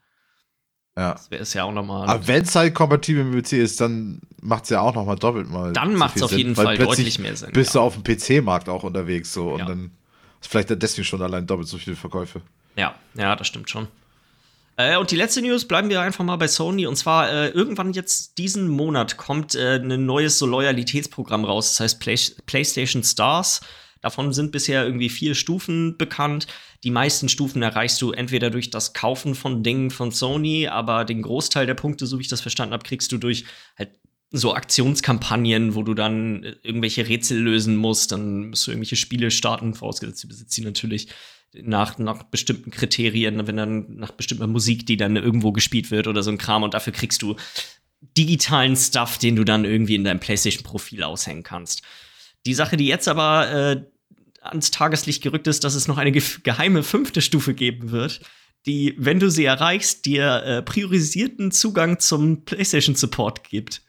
Ja. Das wäre es ja auch noch mal. Aber wenn es halt kompatibel mit PC ist, dann macht es ja auch noch mal doppelt mal. Dann so macht's viel auf Sinn, jeden Fall plötzlich deutlich mehr Sinn, Bist ja. du auf dem PC-Markt auch unterwegs so und Ja. dann ist vielleicht deswegen schon allein doppelt so viele Verkäufe. Ja, ja, das stimmt schon. Äh, und die letzte News bleiben wir einfach mal bei Sony. Und zwar äh, irgendwann jetzt diesen Monat kommt äh, ein neues so Loyalitätsprogramm raus. Das heißt Play PlayStation Stars. Davon sind bisher irgendwie vier Stufen bekannt. Die meisten Stufen erreichst du entweder durch das Kaufen von Dingen von Sony, aber den Großteil der Punkte, so wie ich das verstanden habe, kriegst du durch halt so Aktionskampagnen, wo du dann äh, irgendwelche Rätsel lösen musst, dann musst du irgendwelche Spiele starten, vorausgesetzt du besitzt sie natürlich nach, nach bestimmten Kriterien, wenn dann nach bestimmter Musik, die dann irgendwo gespielt wird oder so ein Kram und dafür kriegst du digitalen Stuff, den du dann irgendwie in deinem PlayStation-Profil aushängen kannst. Die Sache, die jetzt aber äh, ans Tageslicht gerückt ist, dass es noch eine ge geheime fünfte Stufe geben wird, die, wenn du sie erreichst, dir äh, priorisierten Zugang zum PlayStation-Support gibt.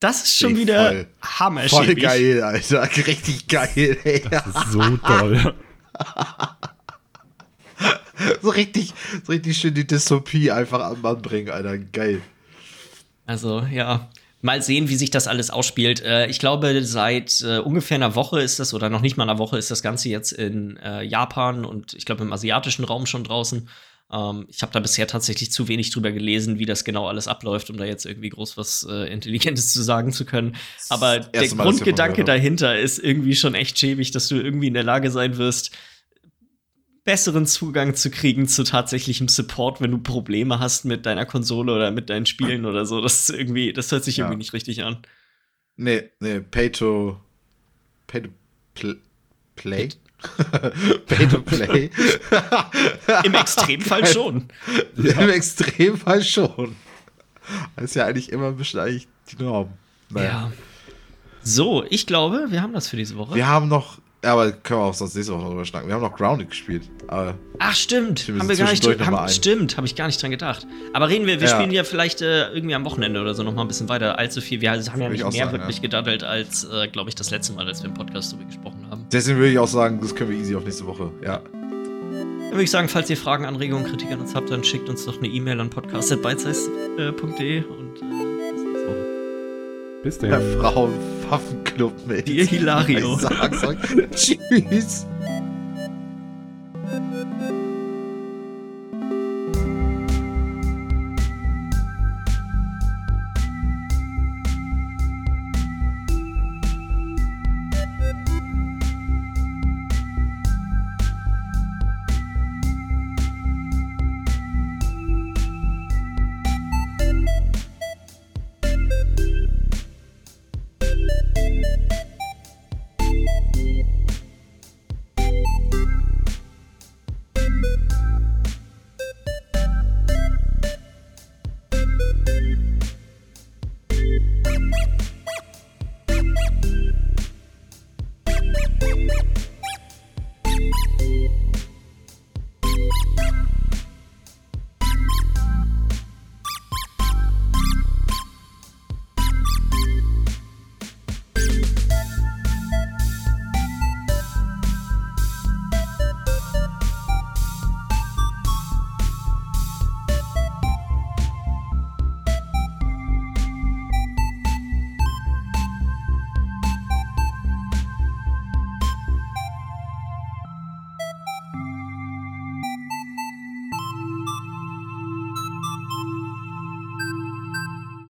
Das ist schon Ey, wieder voll. hammerschäbig. Voll geil, Alter. Richtig geil, ey. Das ist so toll. So richtig, so richtig schön die Dystopie einfach am Mann bringen, Alter. Geil. Also, ja. Mal sehen, wie sich das alles ausspielt. Äh, ich glaube, seit äh, ungefähr einer Woche ist das, oder noch nicht mal einer Woche, ist das Ganze jetzt in äh, Japan und ich glaube im asiatischen Raum schon draußen. Ähm, ich habe da bisher tatsächlich zu wenig drüber gelesen, wie das genau alles abläuft, um da jetzt irgendwie groß was Intelligentes zu sagen zu können. Aber der Grundgedanke dahinter ist irgendwie schon echt schäbig, dass du irgendwie in der Lage sein wirst, besseren Zugang zu kriegen zu tatsächlichem Support, wenn du Probleme hast mit deiner Konsole oder mit deinen Spielen oder so. Das irgendwie, das hört sich Ja. irgendwie nicht richtig an. Nee, nee, pay to. Pay to pl play? pay to play. Im Extremfall schon. Im Extremfall schon. Das ist ja eigentlich immer ein bisschen eigentlich die Norm. Naja. Ja. So, ich glaube, wir haben das für diese Woche. Wir haben noch, ja, aber können wir auch sonst nächste Woche noch drüber schnacken. Wir haben noch Grounded gespielt. Aber Ach, stimmt. Stimmt, haben wir gar nicht, haben, stimmt, habe ich gar nicht dran gedacht. Aber reden wir, wir Ja. spielen ja vielleicht äh, irgendwie am Wochenende oder so noch mal ein bisschen weiter. Allzu viel. Wir haben ja nicht mehr sagen, wirklich ja. gedaddelt als, äh, glaube ich, das letzte Mal, als wir im Podcast darüber gesprochen haben. deswegen würde ich auch sagen, das können wir easy auf nächste Woche. Ja. Dann würde ich sagen, falls ihr Fragen, Anregungen, Kritik an uns habt, dann schickt uns doch eine E-Mail an podcast.beizeiss.de und äh, bis nächste Woche. Bis Der dann. Frauenwaffenclub mit. Dir Hilario. Ich sag's euch. Tschüss.